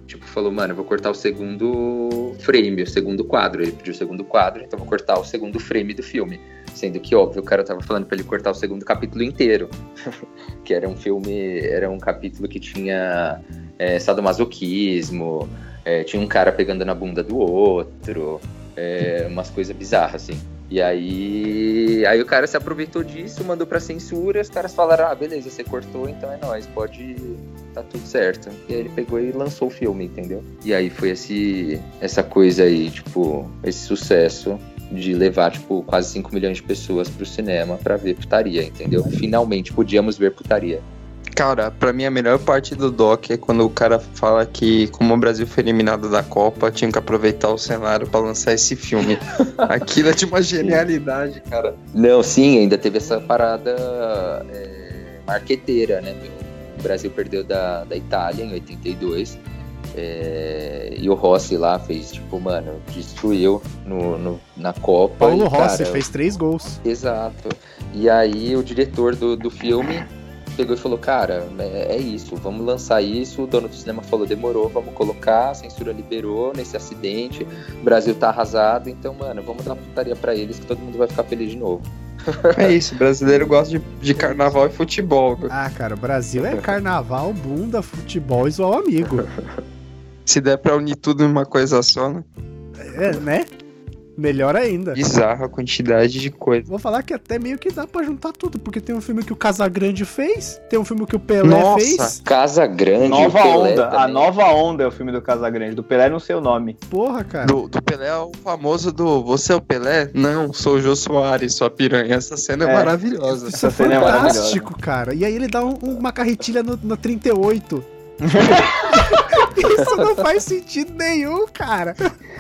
tipo, falou, mano, eu vou cortar o segundo frame, o segundo quadro. Ele pediu o segundo quadro, então vou cortar o segundo frame do filme. Sendo que, óbvio, o cara tava falando pra ele cortar o segundo capítulo inteiro. que era um filme, era um capítulo que tinha é, sadomasoquismo, é, tinha um cara pegando na bunda do outro, é, umas coisas bizarras, assim. E aí, aí o cara se aproveitou disso, mandou pra censura, os caras falaram, ah, beleza, você cortou, então é nóis, pode tá tudo certo. E aí ele pegou e lançou o filme, entendeu? E aí foi esse, essa coisa aí, tipo, esse sucesso de levar, tipo, quase 5 milhões de pessoas pro cinema pra ver putaria, entendeu? Finalmente podíamos ver putaria. Cara, pra mim a melhor parte do doc é quando o cara fala que, como o Brasil foi eliminado da Copa, tinha que aproveitar o cenário pra lançar esse filme. Aquilo é de uma genialidade, cara. Não, sim, ainda teve essa parada é, marqueteira, né? meu? O Brasil perdeu da, da Itália em 82. é, e o Rossi lá fez, tipo, mano, destruiu no, no- na Copa. Paulo e, Rossi cara, fez três gols. Exato. E aí o diretor do, do filme pegou e falou, cara, é, é isso, vamos lançar isso. O dono do cinema falou, demorou, vamos colocar, a censura liberou nesse acidente, o Brasil tá arrasado, então, mano, vamos dar putaria pra eles que todo mundo vai ficar feliz de novo. É isso, brasileiro gosta de, de carnaval e futebol. Ah, cara, o Brasil é carnaval, bunda, futebol e zoar o amigo. Se der pra unir tudo em uma coisa só, né? É, né? Melhor ainda. Bizarra a quantidade de coisa. Vou falar que até meio que dá pra juntar tudo, porque tem um filme que o Casagrande fez, tem um filme que o Pelé Nossa. fez. Casa Grande, Nova o Pelé Onda. A também. Nova Onda é o filme do Casagrande. Do Pelé não sei o nome. Porra, cara. Do, do Pelé é o famoso do Você é o Pelé? Não, sou o Jô Soares, sua piranha. Essa cena é, É. maravilhosa. Isso é essa cena é fantástico, cara. E aí ele dá um- uma carretilha no, no 38. Isso não faz sentido nenhum, cara.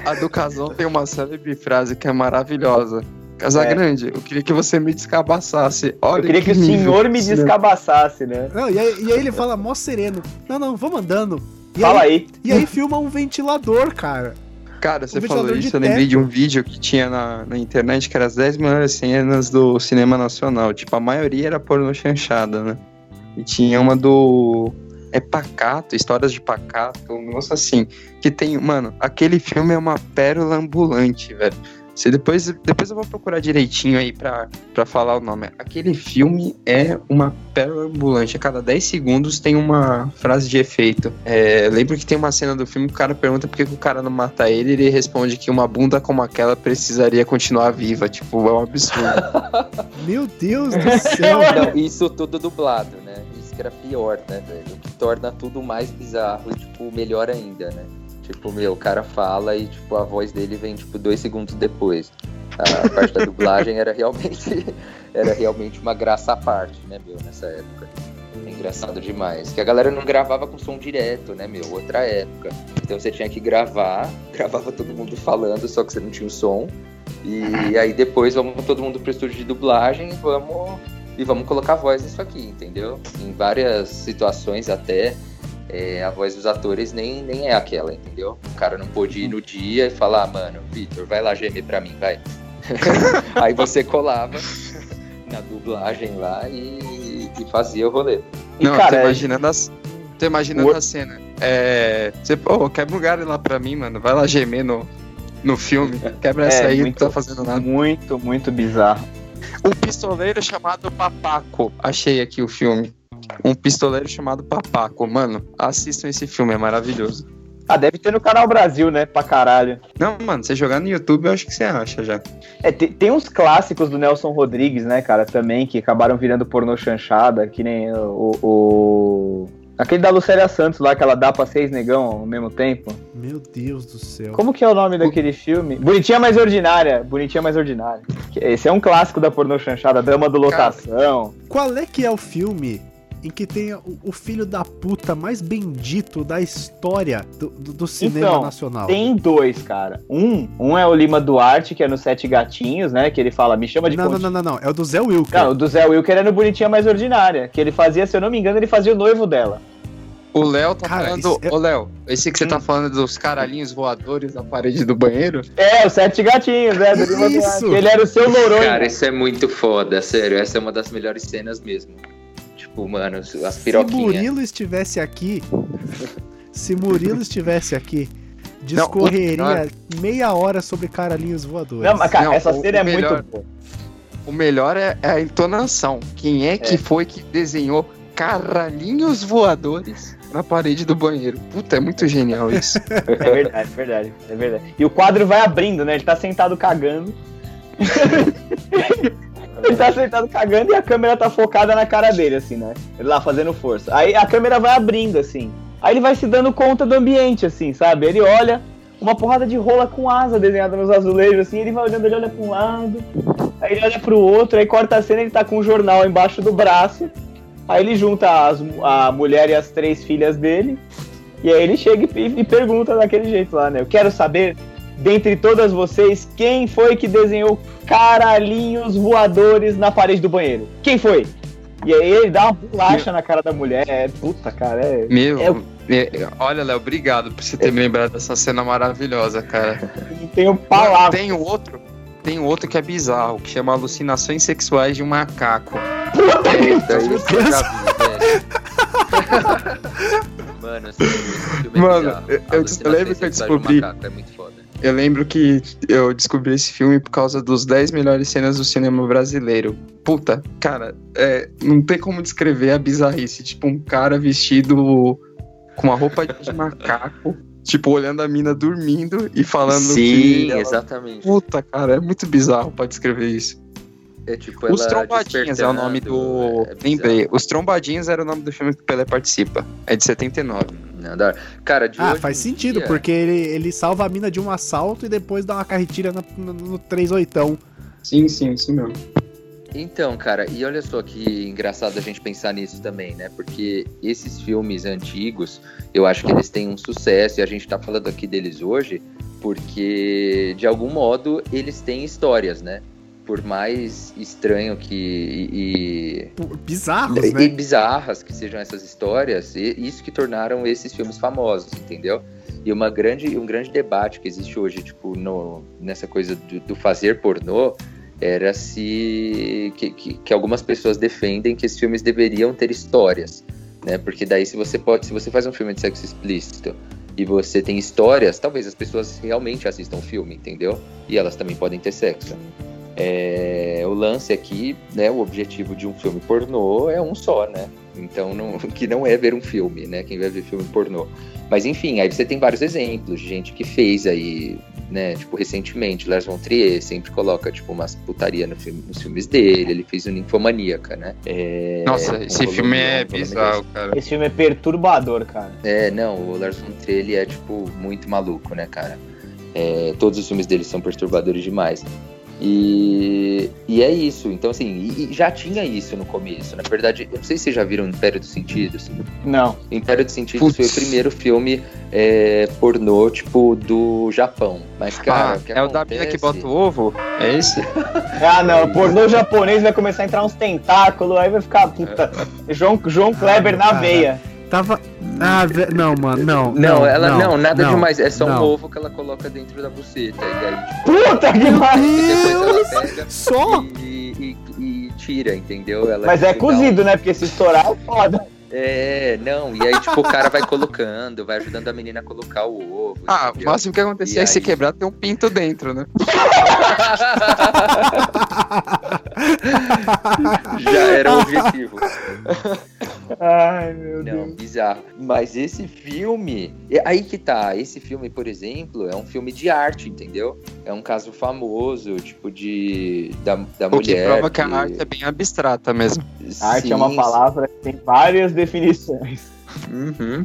A do Casão tem uma célebre frase que é maravilhosa. Casagrande, eu queria que você me descabaçasse. Olha Eu queria que o nível senhor me descabaçasse, né? Não, e, aí, e aí ele fala mó sereno. Não, não, vamos andando. E Fala aí, aí. E aí filma um ventilador, cara. Cara, você Um falou de isso, eu lembrei teto. de um vídeo que tinha na, na internet que era as 10 melhores cenas do cinema nacional. Tipo, a maioria era porno chanchada, né? E tinha uma do. É Pacato, histórias de Pacato, um negócio assim. Que tem, mano, aquele filme é uma pérola ambulante, velho. Você depois, depois eu vou procurar direitinho aí pra, pra falar o nome. Aquele filme é uma pérola ambulante. A cada 10 segundos tem uma frase de efeito. É, lembro que tem uma cena do filme que o cara pergunta por que, que o cara não mata ele e ele responde que uma bunda como aquela precisaria continuar viva. Tipo, é um absurdo. Meu Deus do céu. Não, isso tudo dublado, né? Que era pior, né, velho? O que torna tudo mais bizarro e, tipo, melhor ainda, né? Tipo, meu, o cara fala e, tipo, a voz dele vem, tipo, dois segundos depois. A parte da dublagem era realmente, era realmente uma graça à parte, né, meu, nessa época. É engraçado demais. Que a galera não gravava com som direto, né, meu? Outra época. Então você tinha que gravar, gravava todo mundo falando, só que você não tinha o som. E aí depois vamos todo mundo pro estúdio de dublagem e vamos e vamos colocar voz nisso aqui, entendeu? Em várias situações até é, a voz dos atores nem, nem é aquela, entendeu? O cara não pôde ir no dia e falar, ah, mano, Vitor, vai lá gemer pra mim, vai. Aí você colava na dublagem lá e, e fazia o rolê. E, não, cara, tô é- imaginando, as, tô imaginando O- a cena. É. Você, pô, quebra um lugar lá pra mim, mano. Vai lá gemer no, no filme. Quebra essa É, aí, muito- não tá fazendo nada. Muito, muito bizarro. Um pistoleiro chamado Papaco. Achei aqui o filme. Um pistoleiro chamado Papaco. Mano, assistam esse filme, é maravilhoso. Ah, deve ter no Canal Brasil, né? Pra caralho. Não, mano, você jogar no YouTube, eu acho que você acha já. É, tem, tem uns clássicos do Nelson Rodrigues, né, cara, também, que acabaram virando pornô chanchada, que nem o. o- Aquele da Lucélia Santos lá, que ela dá pra seis negão ao mesmo tempo. Meu Deus do céu. Como que é o nome daquele filme? Bonitinha Mais Ordinária. Bonitinha Mais Ordinária. Que- Esse é um clássico da pornô chanchada, Dama do Lotação. Qual é que é o filme em que tem o, o filho da puta mais bendito da história do, do- do cinema Então, nacional? Tem dois, cara. Um, um é o Lima Duarte, que é no Sete Gatinhos, né? Que ele fala, me chama de Não, não, não, não, não. É o do Zé Wilker. Não, o do Zé Wilker é no Bonitinha Mais Ordinária. Que ele fazia, se eu não me engano, ele fazia o noivo dela. O Léo tá Cara, falando. é- Ô, Léo, esse que você tá falando dos caralhinhos voadores na parede do banheiro? É, os Sete Gatinhos, né? Do Isso. Ele era o seu Noronha. Cara, isso é muito foda, sério. Essa é uma das melhores cenas mesmo. Tipo, as Se piroquinhas. Murilo estivesse aqui, se Murilo estivesse aqui, Não, o discorreria melhor- meia hora sobre caralhinhos voadores. Não, mas cara, Não, essa o- cena é melhor- muito boa. O melhor é, é a entonação. Quem é que É. foi que desenhou caralhinhos voadores na parede do banheiro? Puta, é muito genial isso. É verdade, é verdade, é verdade. E o quadro vai abrindo, né? Ele tá sentado cagando. Ele tá sentado cagando e a câmera tá focada na cara dele, assim, né? Ele lá fazendo força. Aí a câmera vai abrindo, assim. Aí ele vai se dando conta do ambiente, assim, sabe? Ele olha uma porrada de rola com asa desenhada nos azulejos, assim. Ele vai olhando, ele olha pra um lado, aí ele olha pro outro, aí corta a cena ele tá com um jornal embaixo do braço. Aí ele junta as- a mulher e as três filhas dele. E aí ele chega e, e pergunta daquele jeito lá, né? Eu quero saber, dentre todas vocês, quem foi que desenhou caralhinhos voadores na parede do banheiro? Quem foi? E aí ele dá uma bolacha na cara da mulher. É, puta, cara, é. Meu, É é- olha, Léo, obrigado por você ter me lembrado dessa cena maravilhosa, cara. Não tenho palavras. Tem um outro, tem um outro que é bizarro, que chama Alucinações Sexuais de um Macaco. Puta, Meu isso eu já vi, velho. Mano, filme é Mano, eu- eu lembro que eu sexuais do descobri- macaco, É muito foda. Eu lembro que eu descobri esse filme por causa dos 10 melhores cenas do cinema brasileiro. Puta, cara, é, não tem como descrever a bizarrice. Tipo, um cara vestido com uma roupa de macaco, tipo, olhando a mina dormindo e falando Sim, que. ela- exatamente. Puta, cara, é muito bizarro pra descrever isso. É tipo Os Trombadinhas é o nome do. é bizarro. Lembrei. Os Trombadinhas era o nome do filme que o Pelé participa. É de 79. Da hora. Cara, de Ah, hoje faz em sentido, dia- porque ele, ele salva a mina de um assalto e depois dá uma carretilha na- no, no 38. Sim, sim, isso mesmo. Então, cara, e olha só que engraçado a gente pensar nisso também, né? Porque esses filmes antigos, eu acho que eles têm um sucesso e a gente tá falando aqui deles hoje porque, de algum modo, eles têm histórias, né? Por mais estranho que. e- Bizarros, e, e né? bizarras que sejam essas histórias, e isso que tornaram esses filmes famosos, entendeu? E uma grande, um grande debate que existe hoje, tipo, no, nessa coisa do, do fazer pornô, era se que, que, que algumas pessoas defendem que esses filmes deveriam ter histórias, né? Porque daí se você pode, se você faz um filme de sexo explícito e você tem histórias, talvez as pessoas realmente assistam o filme, entendeu? E elas também podem ter sexo. É, o lance aqui, né, o objetivo de um filme pornô é um só, né? Então, não, que não é ver um filme, né? Quem vai ver filme pornô. Mas enfim, aí você tem vários exemplos de gente que fez aí, né? Tipo, recentemente, Lars von Trier sempre coloca, tipo, umas putaria no filme, nos filmes dele. Ele fez o Ninfomaníaca, né? É, Nossa, um esse filme é bizarro, cara. Esse filme é perturbador, cara. é, não, o Lars von Trier, ele é, tipo, muito maluco, né, cara? É, todos os filmes dele são perturbadores demais. E, e é isso, então assim, e, e já tinha isso no começo. Na verdade, eu não sei se vocês já viram Império dos Sentidos. Não. Império dos Sentidos Putz. foi o primeiro filme é, pornô, tipo, do Japão. Mas, cara, ah, o que é o da mina que acontece- bota o ovo? É esse? Ah, não. Pornô japonês vai começar a entrar uns tentáculos, aí vai ficar, puta. João, João Kleber na cara. veia. Tava. Ah, ve- não, mano, não. Não, ela não, nada não, demais. É só um não. ovo que ela coloca dentro da buceta. E aí, tipo, Puta que pariu! e depois ela Deus! pega Só? e, e- e tira, entendeu? Ela, Mas é tipo, um- cozido, né? Porque se estourar é foda. É, não, e aí, tipo, o cara vai colocando, vai ajudando a menina a colocar o ovo. Ah, o entendeu? máximo que acontecia E é se aí? quebrar ter um pinto dentro, né? Já era o objetivo. Ai, meu Não, bizarro. Mas esse filme, aí que tá. Esse filme, por exemplo, é um filme de arte, entendeu? É um caso famoso, tipo, de. da, da O que mulher. prova que a arte é bem abstrata mesmo. Arte é uma Sim, palavra que tem várias definições. Uhum.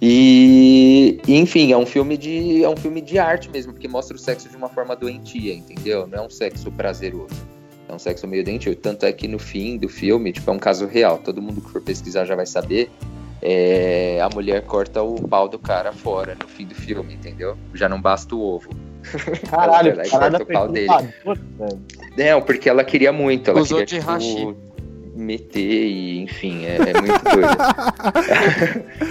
E enfim, é um filme de é um filme de arte mesmo, porque mostra o sexo de uma forma doentia, entendeu? Não é um sexo prazeroso. É um sexo meio doentio. Tanto é que no fim do filme, tipo, é um caso real. Todo mundo que for pesquisar já vai saber. É, a mulher corta o pau do cara fora no fim do filme, entendeu? Já não basta o ovo. Caralho, Ela parada corta o pau dele. Não, porque ela queria muito. Ela Usou queria, de hashi. Meter e, enfim, é, é muito doido.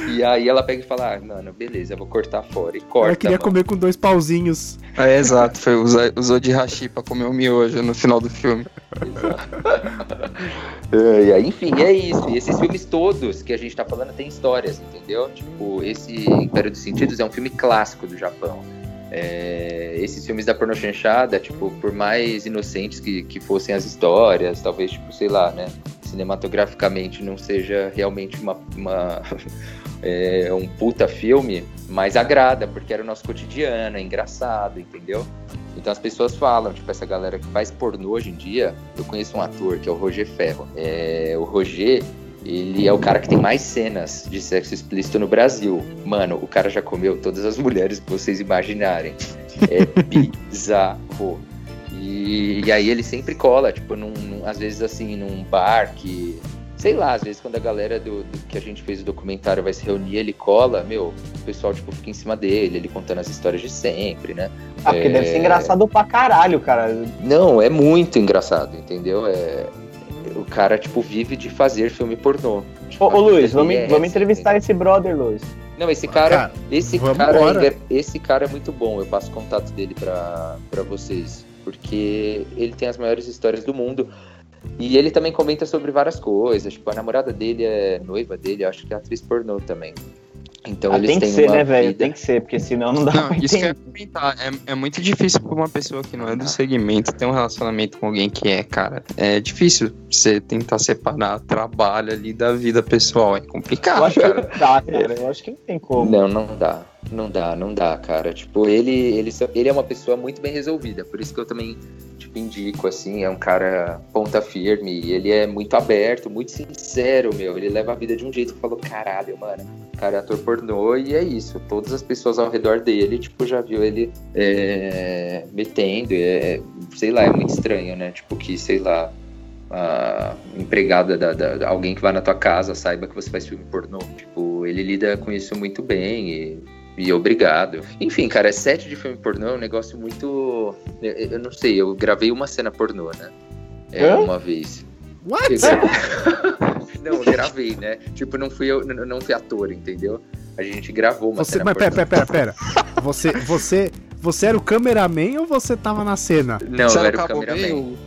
e aí ela pega e fala, ah, mano, beleza, eu vou cortar fora. E corta. Ela queria mano. comer com dois pauzinhos. É, exato. Foi, usou de hashi pra comer o miojo no final do filme. É, e aí, enfim, é isso. E esses filmes todos que a gente tá falando tem histórias, entendeu? Tipo, esse Império dos Sentidos é um filme clássico do Japão. É, esses filmes da porno chanchada, tipo, por mais inocentes que, que fossem as histórias, talvez, tipo, sei lá, né? Cinematograficamente não seja realmente uma, uma é, um puta filme, mas agrada, porque era o nosso cotidiano, é engraçado, entendeu? Então as pessoas falam, tipo, essa galera que faz pornô hoje em dia, eu conheço um ator que é o Roger Ferro. É, o Roger, ele é o cara que tem mais cenas de sexo explícito no Brasil. Mano, o cara já comeu todas as mulheres que vocês imaginarem. É bizarro. E, e aí ele sempre cola, tipo, num, num- às vezes assim, num bar que. Sei lá, às vezes quando a galera do, do que a gente fez o documentário vai se reunir, ele cola, meu, o pessoal, tipo, fica em cima dele, ele contando as histórias de sempre, né? Ah, porque É. deve ser engraçado pra caralho, cara. Não, é muito engraçado, entendeu? É, o cara, tipo, vive de fazer filme pornô. Tipo, Ô, ô Luiz, vamos, é vamos entrevistar entendeu? esse brother, Luiz. Não, esse cara, Cara, esse cara, ainda- esse cara é muito bom. Eu passo contato dele pra pra vocês, porque ele tem as maiores histórias do mundo. E ele também comenta sobre várias coisas. Tipo, a namorada dele é noiva dele, acho que é atriz pornô também. Então Ah, eles tem que têm ser, uma né, velho? Tem que ser, porque senão não dá Não, pra isso que eu ia comentar. É, é muito difícil pra uma pessoa que não é do segmento ter um relacionamento com alguém que é, cara. É difícil você tentar separar trabalho ali da vida pessoal. É Eu complicado, acho que cara. não dá, cara. Eu acho que não tem como. Não, não dá. Não dá, não dá, cara. Tipo, ele, ele, ele é uma pessoa muito bem resolvida. Por isso que eu também, indico, assim, é um cara ponta firme. Ele é muito aberto, muito sincero, meu. Ele leva a vida de um jeito que falou, caralho, mano. O cara é ator pornô e é isso. Todas as pessoas ao redor dele, tipo, já viu ele é, metendo. É, sei lá, é muito estranho, né? Tipo, que, sei lá, a empregada da, da- da- alguém que vai na tua casa saiba que você faz filme pornô. Tipo, ele lida com isso muito bem e, e obrigado. Enfim, cara, set de filme pornô é um negócio muito. Eu, eu não sei, eu gravei uma cena pornô, né? É, Hã? uma vez. What? Não, eu gravei, né? Tipo, não fui eu, não não fui ator, entendeu? A gente gravou uma Você, cena mas pera, pornô. pera, pera, pera. Você, você, você era o cameraman ou você tava na cena? Não, Você eu era o cameraman. Meio?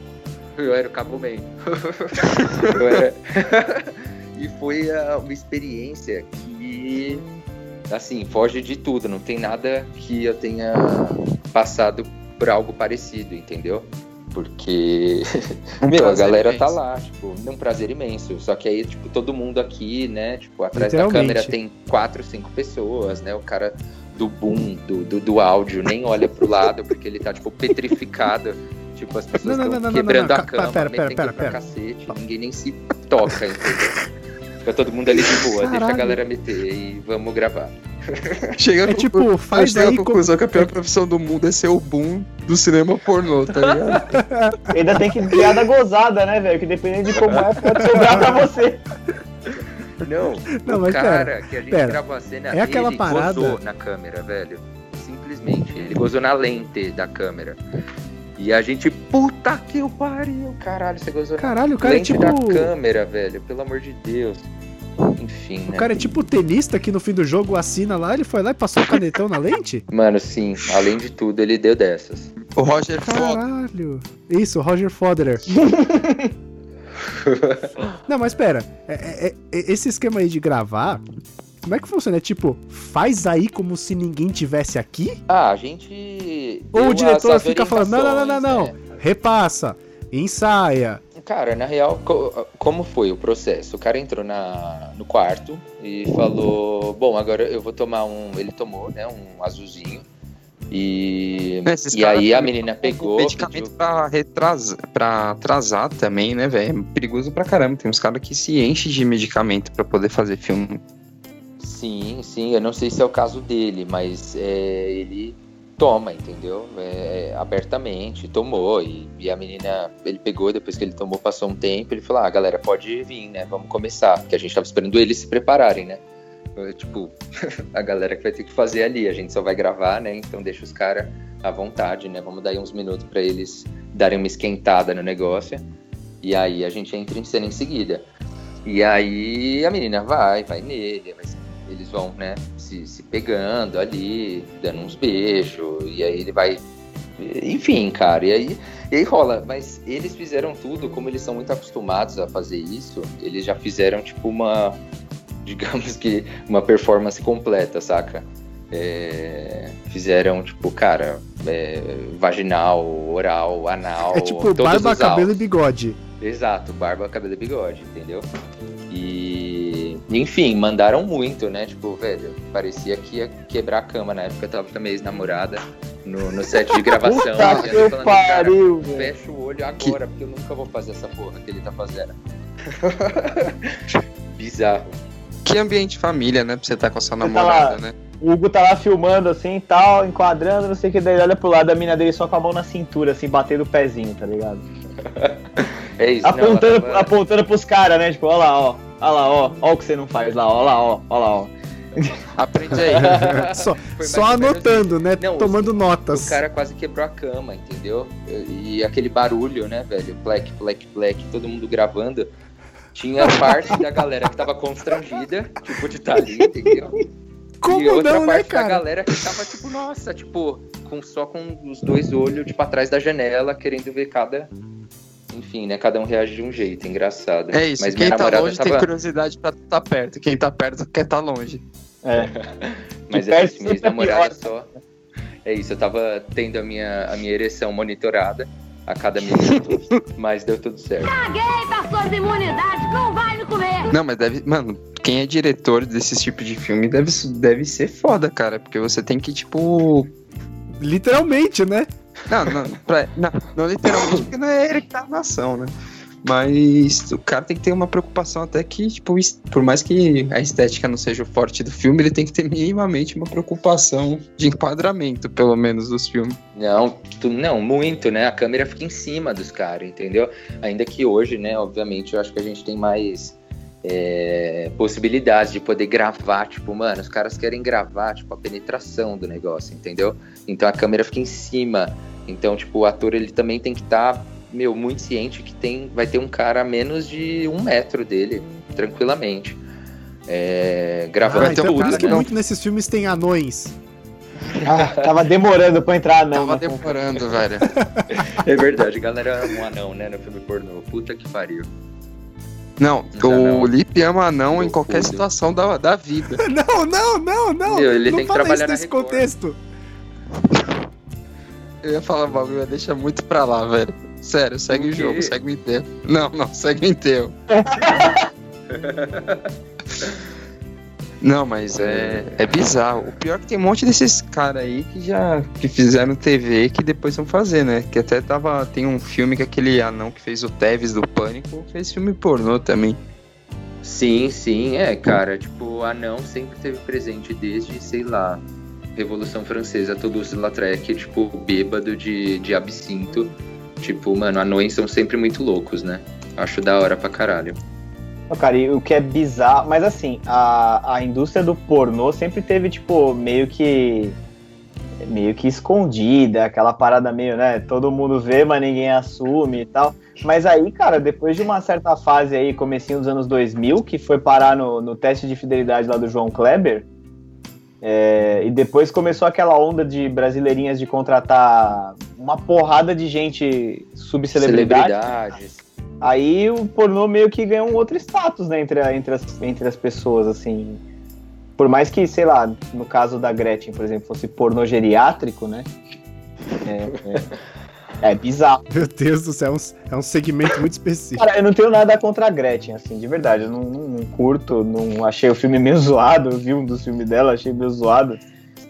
Eu era o Cabo Man. Era- e foi ah, uma experiência que, assim, foge de tudo. Não tem nada que eu tenha passado por algo parecido, entendeu? Porque, Um meu, a galera tá imenso. lá, tipo, num prazer imenso. Só que aí, tipo, todo mundo aqui, né, tipo, atrás da câmera tem quatro, cinco pessoas, né? O cara do boom, do, do, do áudio, nem olha pro lado, porque ele tá, tipo, petrificado. Tipo, as pessoas Não, não, não, quebrando a cama, pera, pera, pera, pra pera. cacete, ninguém nem se toca, entendeu? Fica todo mundo ali de boa, deixa a Caralho. galera meter e vamos gravar. Chega É no- tipo, faz aí à com- conclusão que a pior profissão do mundo é ser o boom do cinema pornô, tá ligado? Ainda tem que criar da gozada, né, velho? Que dependendo de como é, pode sobrar pra você. Não, Não, o mas cara pera, que a gente pera. gravou a cena, É aquela ele parada- gozou na câmera, velho. Simplesmente, ele gozou na lente da câmera. E a gente, puta que o pariu, caralho, você gozou Caralho, o cara é lente tipo. da câmera, velho, pelo amor de Deus. Enfim, O né? cara é tipo o tenista que no fim do jogo assina lá, ele foi lá e passou o canetão na lente? Mano, sim, além de tudo, ele deu dessas. O Roger. Caralho. Isso, o Roger Federer. Não, mas pera. é- é- é- esse esquema aí de gravar, como é que funciona? É tipo, faz aí como se ninguém tivesse aqui? Ah, a gente. Ou o diretor fica falando, não, não, não, não, não. né? Repassa, ensaia. Cara, na real, co- como foi o processo? O cara entrou na, no quarto e falou: Bom, agora eu vou tomar um. Ele tomou, né? Um azulzinho. E, Esses e aí a menina pegou. Medicamento pediu- pra, retrasar, pra atrasar também, né, velho? É perigoso pra caramba. Tem uns caras que se enchem de medicamento pra poder fazer filme. Sim, sim, eu não sei se é o caso dele, mas é, ele toma, entendeu? É, abertamente, tomou. E, e a menina, ele pegou, depois que ele tomou, passou um tempo, ele falou: Ah, galera, pode vir, né? Vamos começar. Porque a gente tava esperando eles se prepararem, né? Tipo, a galera que vai ter que fazer ali, a gente só vai gravar, né? Então deixa os caras à vontade, né? Vamos dar aí uns minutos pra eles darem uma esquentada no negócio. E aí a gente entra em cena em seguida. E aí a menina vai, vai nele, vai- eles vão, né, se, se pegando ali, dando uns beijos, e aí ele vai. Enfim, cara, e aí, e aí rola. Mas eles fizeram tudo, como eles são muito acostumados a fazer isso, eles já fizeram, tipo, uma. Digamos que uma performance completa, saca? É, fizeram, tipo, cara, é, vaginal, oral, anal. É tipo barba, cabelo e bigode. Exato, barba, cabelo e bigode, entendeu? E, enfim, mandaram muito, né? Tipo, velho, parecia que ia quebrar a cama na época. Eu tava com a minha ex-namorada no, no set de gravação. Puta que falando, pariu, velho. fecha o olho agora, porque eu nunca vou fazer essa porra que ele tá fazendo. Bizarro. Que ambiente família, né? Pra você estar com a sua Você tá namorada, lá. né? O Hugo tá lá filmando assim e tal, enquadrando, não sei o que, daí ele olha pro lado, a mina dele só com a mão na cintura, assim, batendo o pezinho, tá ligado? É isso, Apontando, não, ela- apontando pros caras, né? Tipo, ó lá, ó, ó lá, ó, ó o que você não faz lá, ó lá, ó, ó lá, ó. Aprende aí. Só, só anotando, né? Não, Tomando O notas. cara quase quebrou a cama, entendeu? E aquele barulho, né, velho? Black, black, black, todo mundo gravando. Tinha parte da galera que tava constrangida, tipo, de estar ali, entendeu? Como e outra não, né, parte da cara? galera que tava, tipo, nossa, tipo, com, só com os dois olhos, tipo, atrás da janela, querendo ver cada. Enfim, né? Cada um reage de um jeito, engraçado. É isso. Mas Quem tá namorada longe tava. tem curiosidade pra estar perto. Quem tá perto quer estar longe. É. Mas essa perto minha ex-namorada sempre só. É isso, eu tava tendo a minha, a minha ereção monitorada a cada minuto, mas deu tudo certo. Caguei pra suas imunidades, não vai me comer. Não, mas deve. Mano, quem é diretor desse tipo de filme deve, deve ser foda, cara. Porque você tem que, tipo. Literalmente, né? Não, não, pra- não, não literalmente, porque não é ele que tá na ação, né? Mas o cara tem que ter uma preocupação até que, tipo, por mais que a estética não seja o forte do filme, ele tem que ter minimamente uma preocupação de enquadramento, pelo menos, dos filmes. Não, tu- não, muito, né? A câmera fica em cima dos caras, entendeu? Ainda que hoje, né, obviamente, eu acho que a gente tem mais é, possibilidades de poder gravar, tipo, mano, os caras querem gravar, tipo, a penetração do negócio, entendeu? Então a câmera fica em cima. Então, tipo, o ator, ele também tem que estar, meu, muito ciente que tem, vai ter um cara a menos de um metro dele, tranquilamente. É, gravando Ah, então é por isso que né? muito nesses filmes tem anões. Ah, tava demorando pra entrar, não. Tava né? demorando, velho. É verdade, a galera ama um anão, né, no filme pornô. Puta que pariu. Não, o não. Lipe ama anão em qualquer situação da, da vida. Não, não, não, não. Meu, ele não tem que fala trabalhar nesse Record. contexto. Eu ia falar bagulho, mas deixa muito pra lá, velho. Sério, segue O o jogo, segue o enterro. Não, não, segue o enterro. Não, mas é, é bizarro. O pior é que tem um monte desses caras aí que já que fizeram TV que depois vão fazer, né? Que até tava. Tem um filme que aquele anão que fez o Teves do Pânico fez filme pornô também. Sim, sim, é, cara. Tipo, anão sempre teve presente desde, sei lá, Revolução Francesa, Toulouse-Lautrec, tipo, bêbado de, de absinto. Tipo, mano, anões são sempre muito loucos, né? Acho da hora pra caralho. Cara, e o que é bizarro, mas assim, a, a indústria do pornô sempre teve, tipo, meio que. meio que escondida, aquela parada meio, né? Todo mundo vê, mas ninguém assume e tal. Mas aí, cara, depois de uma certa fase aí, comecinho dos anos 2000, que foi parar no, no teste de fidelidade lá do João Kleber, é, e depois começou aquela onda de brasileirinhas de contratar uma porrada de gente subcelebridade. Celebridades. Aí o pornô meio que ganhou um outro status, né, entre, a- entre, as, entre as pessoas, assim. Por mais que, sei lá, no caso da Gretchen, por exemplo, fosse pornô geriátrico, né? É, é, é bizarro. Meu Deus do céu, é um, é um segmento muito específico. Cara, eu não tenho nada contra a Gretchen, assim, de verdade. Eu não, não- não curto, não achei o filme meio zoado. Eu vi um dos filmes dela, achei meio zoado.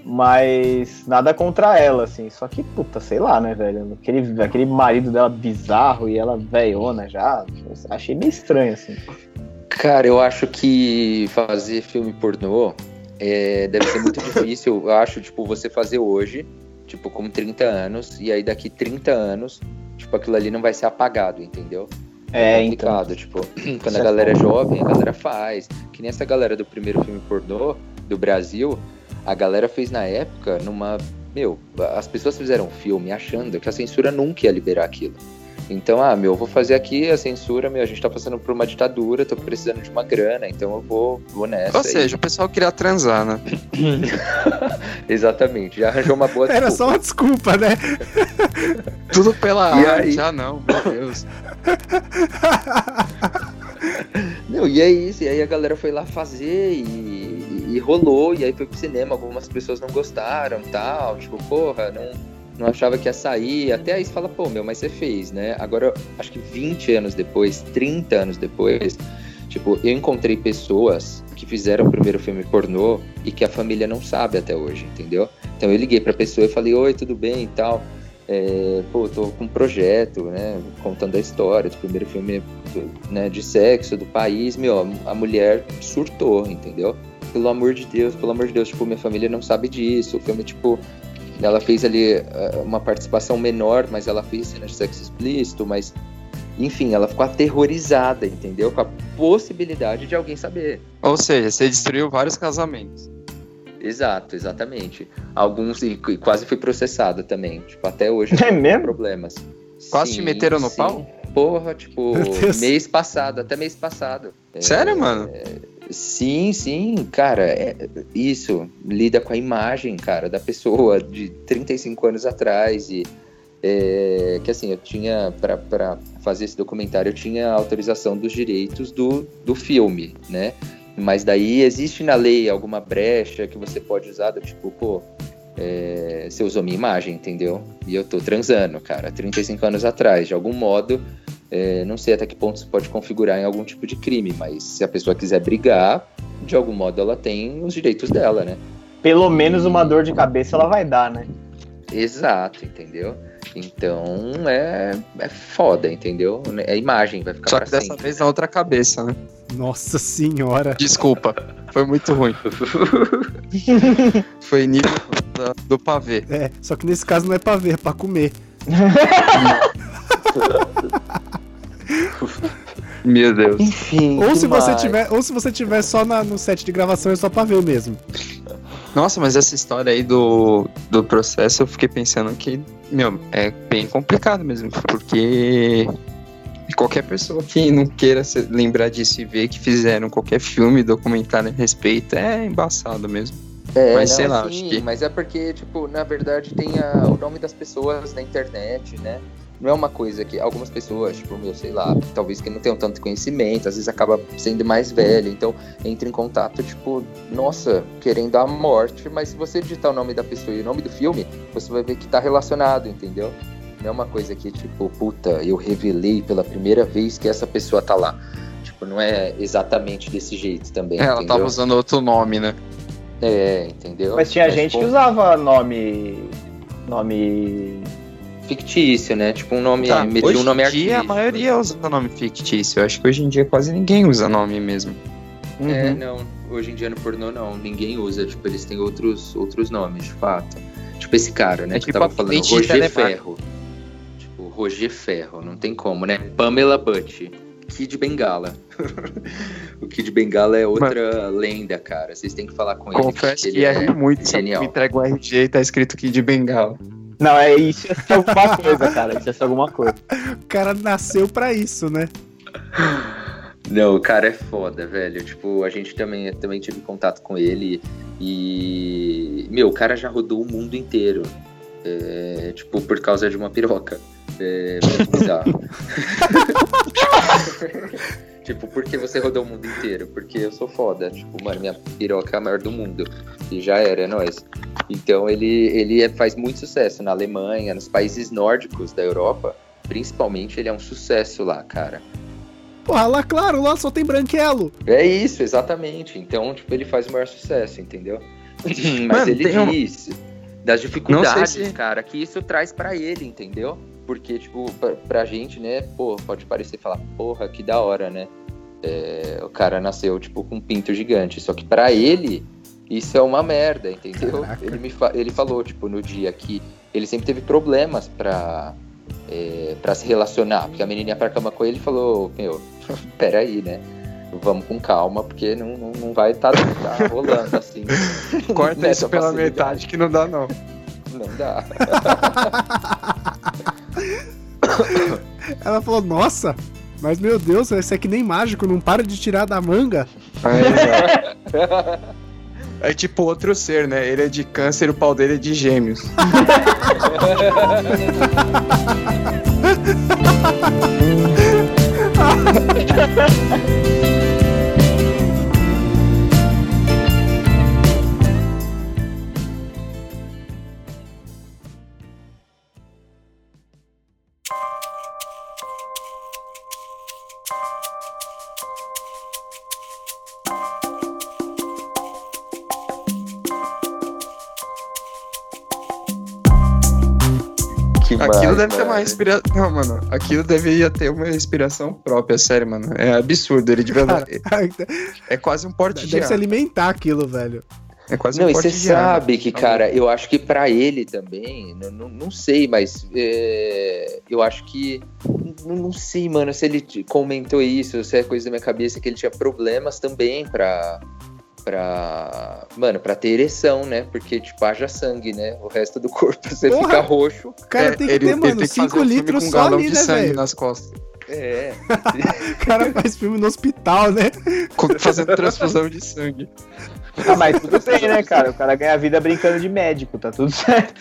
Mas nada contra ela, assim. Só que, puta, sei lá, né, velho? Aquele, aquele marido dela bizarro e ela velhona já. Achei meio estranho, assim. Cara, eu acho que fazer filme pornô é, deve ser muito difícil. Eu acho, tipo, você fazer hoje, tipo, com 30 anos, e aí daqui 30 anos, tipo, aquilo ali não vai ser apagado, entendeu? É, então. complicado, tipo, quando Isso a é galera é foda. jovem, a galera faz. Que nem essa galera do primeiro filme pornô do Brasil, a galera fez na época numa. Meu, as pessoas fizeram um filme achando que a censura nunca ia liberar aquilo. Então, ah, meu, eu vou fazer aqui a censura, meu, a gente tá passando por uma ditadura, tô precisando de uma grana, então eu vou, vou nessa. Ou seja, o pessoal queria transar, né? Exatamente, já arranjou uma boa Era só desculpa. uma desculpa, né? Tudo pela E arte. aí? Ah, não, meu Deus. Não, e é isso, e aí a galera foi lá fazer e, e- rolou, e aí foi pro cinema, algumas pessoas não gostaram tal, tipo, porra, não, não achava que ia sair, até aí você fala, pô, meu, mas você fez, né? Agora, acho que 20 anos depois, 30 anos depois, tipo, eu encontrei pessoas que fizeram o primeiro filme pornô e que a família não sabe até hoje, entendeu? Então eu liguei pra pessoa e falei, oi, tudo bem e tal. É, pô, tô com um projeto, né, contando a história do primeiro filme né, de sexo do país, meu, a mulher surtou, entendeu? Pelo amor de Deus, pelo amor de Deus, tipo, minha família não sabe disso. O filme, tipo, ela fez ali eh, uma participação menor, mas ela fez cena de sexo explícito, mas enfim, ela ficou aterrorizada, entendeu? Com a possibilidade de alguém saber. Ou seja, você destruiu vários casamentos. Exato, exatamente. Alguns e, e quase fui processada também. Tipo, até hoje É tem mesmo? problemas. Quase te Sim, meteram no sim. pau? Porra, tipo, mês passado, até mês passado. É, Sério, mano? Sim, sim, cara, é- isso lida com a imagem, cara, da pessoa de 35 anos atrás e é, que assim, eu tinha pra- pra fazer esse documentário, eu tinha autorização dos direitos do, do filme, né? Mas daí existe na lei alguma brecha que você pode usar do tipo, pô, é, você usou minha imagem, entendeu? E eu tô transando, cara, 35 anos atrás. De algum modo, é, não sei até que ponto isso pode configurar em algum tipo de crime, mas se a pessoa quiser brigar, de algum modo ela tem os direitos dela, né? Pelo menos uma dor de cabeça ela vai dar, né? Exato, entendeu? Então é, é foda, entendeu? É imagem, vai ficar Só pra que dessa sempre. vez na outra cabeça, né? Nossa senhora. Desculpa, foi muito ruim. Foi nível da- do pavê. É, só que nesse caso não é pra ver, é pra comer. Meu Deus. Enfim. Ou que se você tiver, ou se você tiver só na- no set de gravação é só pra ver mesmo. Nossa, mas essa história aí do, do processo, eu fiquei pensando que, meu, é bem complicado mesmo, porque qualquer pessoa que não queira se lembrar disso e ver que fizeram qualquer filme, documentário a respeito, é embaçado mesmo. É, Mas não, sei lá, sim, acho que- Mas é porque, tipo, na verdade tem a- o nome das pessoas na internet, né? Não é uma coisa que algumas pessoas, tipo, meu, sei lá, talvez que não tenham tanto conhecimento, às vezes acaba sendo mais velho, então entra em contato, tipo, nossa, querendo a morte, mas se você digitar o nome da pessoa e o nome do filme, você vai ver que tá relacionado, entendeu? Não é uma coisa que, tipo, puta, eu revelei pela primeira vez que essa pessoa tá lá. Tipo, não é exatamente desse jeito também, É, ela entendeu? tava usando outro nome, né? É, entendeu? Mas tinha gente que usava nome. Nome. fictício, né? Tipo um nome, Tá, hoje um nome em dia a artístico. maioria usa nome fictício. Eu acho que hoje em dia quase ninguém usa nome mesmo. É, Uhum. não, hoje em dia no pornô não, ninguém usa, tipo, eles têm outros, outros nomes, de fato. Tipo esse cara, né, É que tipo tava falando, Roger telemarketing. Ferro. Roger Ferro, não tem como, né? Pamela Butt, Kid Bengala. o Kid Bengala é outra lenda, cara, vocês têm que falar com ele. Confesso porque que é muito se genial. me entrega um RG e tá escrito de bengala. Não, é isso ia ser alguma coisa, cara. Isso ia ser alguma coisa. O cara nasceu pra isso, né? Não, o cara é foda, velho. Tipo, a gente também, também tive contato com ele e. Meu, o cara já rodou o mundo inteiro. É, tipo, por causa de uma piroca. É bizarro. tipo, por que você rodou o mundo inteiro? Porque eu sou foda. Tipo, mano, minha piroca é a maior do mundo. E já era, é nóis. Então ele, ele é- faz muito sucesso na Alemanha, nos países nórdicos da Europa. Principalmente, ele é um sucesso lá, cara. Porra, lá, claro, lá só tem branquelo. É isso, exatamente. Então, tipo, ele faz o maior sucesso, entendeu? Mas Mano, ele um- diz das dificuldades, se- cara, que isso traz pra ele, entendeu? Porque, tipo, pra, pra gente, né, pô, pode parecer falar, porra, que da hora, né? É, o cara nasceu, tipo, com um pinto gigante. Só que pra ele, isso é uma merda, entendeu? Caraca. Ele, me fa- ele falou, tipo, no dia que ele sempre teve problemas pra, é, pra se relacionar. Porque a menininha pra cama com ele falou, meu, peraí, né? Vamos com calma, porque não, não, não vai estar tá, rolando assim. Corta isso pela metade que não dá, não. Não dá. Ela falou, nossa, mas meu Deus, isso é que nem mágico, não para de tirar da manga. É tipo outro ser, né? Ele é de câncer, o pau dele é de gêmeos. Aquilo deve ter uma mano? respiração. Não, mano. Aquilo deveria ter uma respiração própria, sério, mano. É absurdo. Ele devia. Cara, É quase um porte de deve se ar. alimentar aquilo, velho. É quase Não, um e você de sabe que, Tá cara, eu acho que pra ele também, não, não, não sei, mas é, eu acho que. Não, não sei, mano, se ele te- comentou isso, se é coisa da minha cabeça, que ele tinha problemas também pra. Pra. Mano, pra ter ereção, né? Porque, tipo, haja sangue, né? O resto do corpo você Porra! fica roxo. Cara É, tem que ele- ter, ele mano, tem que fazer 5 um filme litros com um só galão ali, de né, sangue velho? nas costas. É. O cara faz filme no hospital, né? Fazendo transfusão de sangue. Ah, mas tudo bem, né, cara? O cara ganha vida brincando de médico, tá tudo certo.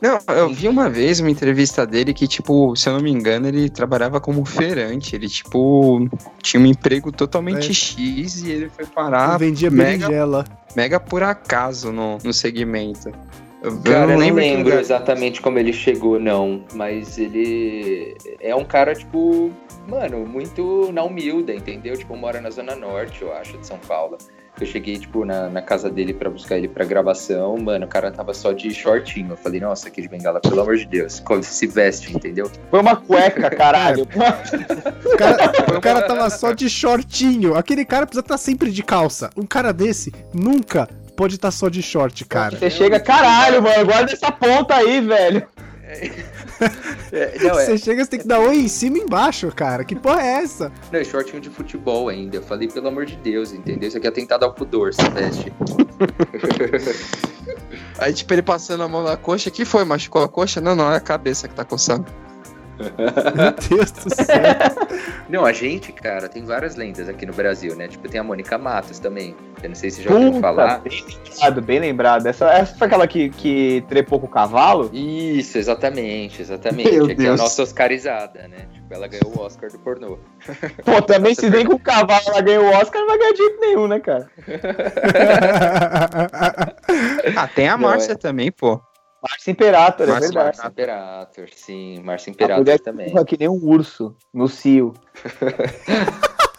Não, eu vi uma vez uma entrevista dele que, tipo, se eu não me engano, ele trabalhava como feirante. Ele, tipo, tinha um emprego totalmente É. X e ele foi parar vendia mega, berinjela. mega por acaso no, no segmento. Eu, Cara, eu não lembro exatamente como ele chegou, não. Mas ele é um cara, tipo, mano, muito na humilda, entendeu? Tipo, mora na Zona Norte, eu acho, de São Paulo. Eu cheguei, tipo, na, na casa dele pra buscar ele pra gravação, mano, o cara tava só de shortinho. Eu falei, nossa, aqui de bengala, pelo amor de Deus, como se veste, entendeu? Foi uma cueca, caralho. O cara, o cara tava só de shortinho. Aquele cara precisa estar sempre de calça. Um cara desse nunca pode estar só de short, cara. Você chega, caralho, mano, guarda essa ponta aí, velho. É, não, é, Você chega, você tem que dar oi em cima e embaixo, cara. Que porra é essa? não, é shortinho de futebol ainda. Eu falei, pelo amor de Deus, entendeu? Isso aqui é atentado ao pudor, se veste. Aí, tipo, ele passando a mão na coxa. que foi? Machucou a coxa? Não, não, é a cabeça que tá coçando. Meu Deus do céu. Não, a gente, cara, tem várias lendas aqui no Brasil, né? Tipo, tem a Mônica Matos também. Eu não sei se você já ouviu falar. bem lembrado, bem lembrado. Essa, essa foi aquela que, que trepou com o cavalo? Isso, exatamente, exatamente. Meu é que é a Deus. nossa Oscarizada, né? Tipo, ela ganhou o Oscar do pornô. Pô, também se nem com o cavalo ela ganhou o Oscar, não vai ganhar jeito nenhum, né, cara? Ah, tem a Não, Márcia é. também, pô. Márcia Imperator, é verdade. Márcia Imperator, sim, Márcia A Imperator mulher também. que nem um urso no cio.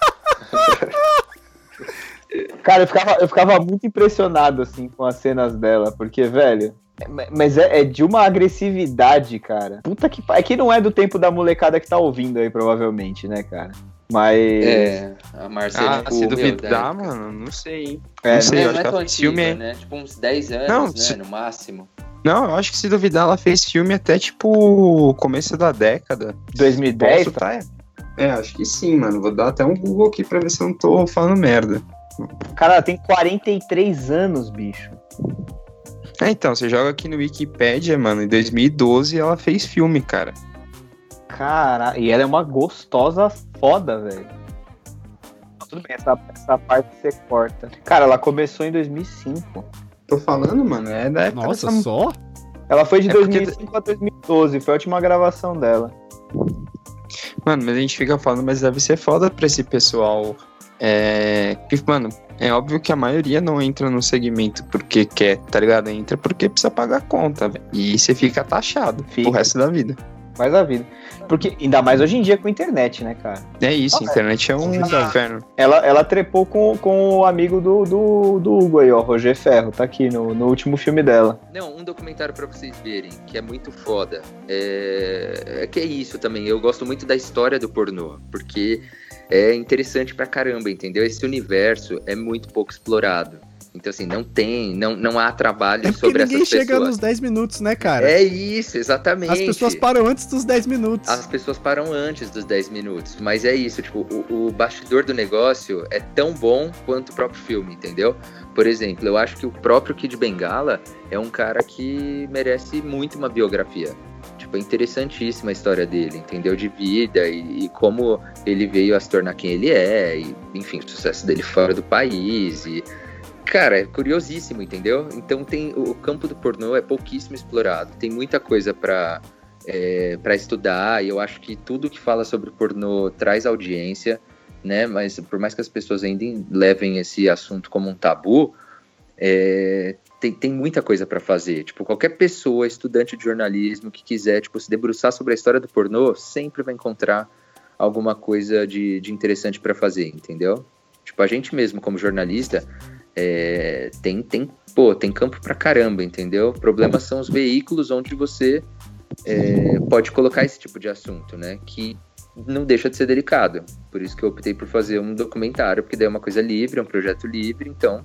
Cara, eu ficava, eu ficava muito impressionado, assim, com as cenas dela, porque, velho... é- Mas é, é de uma agressividade, cara. Puta que É que não é do tempo da molecada que tá ouvindo aí, provavelmente, né, cara? Mas. É, a Márcia, Ah, se meu, duvidar, da- mano, não sei, hein? É, não sei, Não, eu não acho é que ela fez antiga, filme. né? Tipo, uns 10 anos, Não, né? se- No máximo. Não, eu acho que se duvidar, ela fez filme até, tipo, começo da década. 2010? Posso tá? É, acho que sim, mano. Vou dar até um Google aqui pra ver se eu não tô falando merda. Cara, ela tem 43 anos, bicho. É, então, você joga aqui no Wikipedia, mano, em 2012 ela fez filme, cara. Cara, e ela é uma gostosa foda, velho. Tudo bem, essa, essa parte você corta. Cara, ela começou em 2005. Tô falando, mano, é da época Nossa, dessa- só? Ela foi de É porque- 2005 a 2012, foi a última gravação dela. Mano, mas a gente fica falando, mas deve ser foda pra esse pessoal. É. Que, mano, é óbvio que a maioria não entra no segmento porque quer, tá ligado? Entra porque precisa pagar a conta, velho. E você fica taxado Fica. o resto da vida. Mais a vida. Porque, ainda mais hoje em dia com internet, né, cara? É isso, a internet é um inferno. Ela, ela trepou com, com o amigo do, do, do Hugo aí, ó, Roger Ferro, tá aqui no, no último filme dela. Não, um documentário pra vocês verem, que é muito foda. É... é que é isso também. Eu gosto muito da história do pornô, porque é interessante pra caramba, entendeu? Esse universo é muito pouco explorado. Então, assim, não tem, não, não há trabalho É sobre ninguém essas chega pessoas. nos 10 minutos, né, cara? É isso, exatamente. As pessoas param antes dos 10 minutos. As pessoas param antes dos 10 minutos. Mas é isso, tipo, o, o bastidor do negócio é tão bom quanto o próprio filme, entendeu? Por exemplo, eu acho que o próprio Kid Bengala é um cara que merece muito uma biografia. Tipo, é interessantíssima a história dele, entendeu? De vida e, e como ele veio a se tornar quem ele é, e, enfim, o sucesso dele fora do país. E, cara, é curiosíssimo, entendeu? Então tem o campo do pornô é pouquíssimo explorado. Tem muita coisa pra é, para estudar, e eu acho que tudo que fala sobre pornô traz audiência, né? Mas por mais que as pessoas ainda levem esse assunto como um tabu, é, tem, tem muita coisa para fazer. Tipo, qualquer pessoa, estudante de jornalismo, que quiser tipo, se debruçar sobre a história do pornô, sempre vai encontrar alguma coisa de, de interessante para fazer, entendeu? Tipo, a gente mesmo, como jornalista, é, tem, tem, pô, tem campo pra caramba, entendeu? O problema são os veículos onde você é, pode colocar esse tipo de assunto, né? Que não deixa de ser delicado. Por isso que eu optei por fazer um documentário, porque daí é uma coisa livre, é um projeto livre, então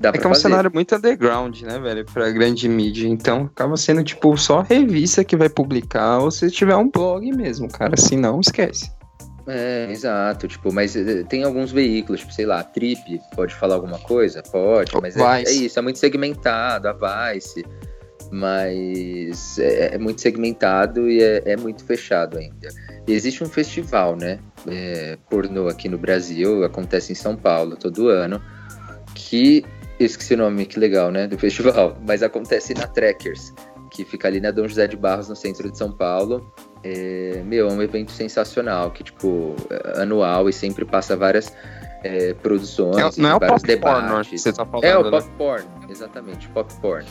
dá É pra que é um fazer. cenário muito underground, né, velho, pra grande mídia. Então acaba sendo, tipo, só revista que vai publicar ou se tiver um blog mesmo, cara. Se não, esquece. É, exato, tipo, mas eh, tem alguns veículos, tipo, sei lá, a Trip pode falar alguma coisa? Pode, mas é, é isso, é muito segmentado, a Vice, mas é, é muito segmentado e é, é muito fechado ainda. Existe um festival, né, é, pornô aqui no Brasil, acontece em São Paulo todo ano, que, esqueci o nome, que legal, né, do festival, mas acontece na Trackers, que fica ali na Dom José de Barros, no centro de São Paulo. É, meu, é um evento sensacional, que, tipo, é anual e sempre passa várias é, produções, não é o vários popcorn, debates. você tá falando, É o né? popcorn, exatamente, popcorn.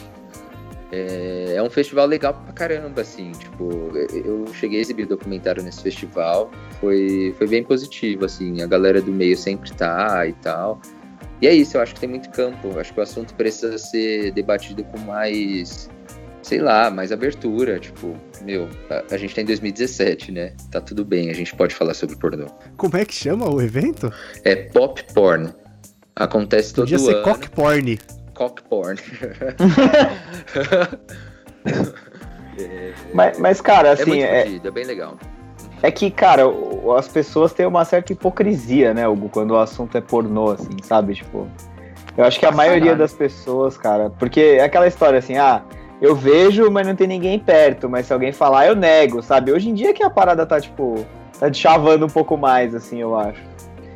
É, é um festival legal pra caramba, assim, tipo, eu cheguei a exibir documentário nesse festival, foi, foi bem positivo, assim, a galera do meio sempre tá e tal. E é isso, eu acho que tem muito campo, acho que o assunto precisa ser debatido com mais, sei lá, mais abertura, tipo, meu, a, a gente tá em 2017, né? Tá tudo bem, a gente pode falar sobre pornô. Como é que chama o evento? É pop porn. Acontece todo Podia ser ano. cock porn. Cock porn. Mas, mas, cara, é assim, muito é, é bem legal. é que, cara, as pessoas têm uma certa hipocrisia, né, Hugo, quando o assunto é pornô, assim, sabe? Tipo, eu acho que a maioria das pessoas, cara, porque é aquela história assim, ah, eu vejo, mas não tem ninguém perto, mas se alguém falar, eu nego, sabe? Hoje em dia que a parada tá, tipo, tá chavando um pouco mais, assim, eu acho.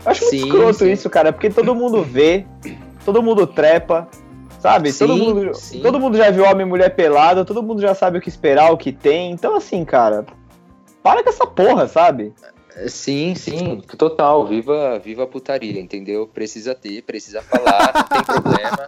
Eu acho muito Sim, escroto sim. isso, cara, porque todo mundo vê, todo mundo trepa, sabe? todo, Sim, mundo, sim. todo mundo já viu homem e mulher pelado, todo mundo já sabe o que esperar, o que tem. Então, assim, cara, para com essa porra, sabe? Sim, sim, total. Viva, viva a putaria, entendeu? Precisa ter, precisa falar, não tem problema.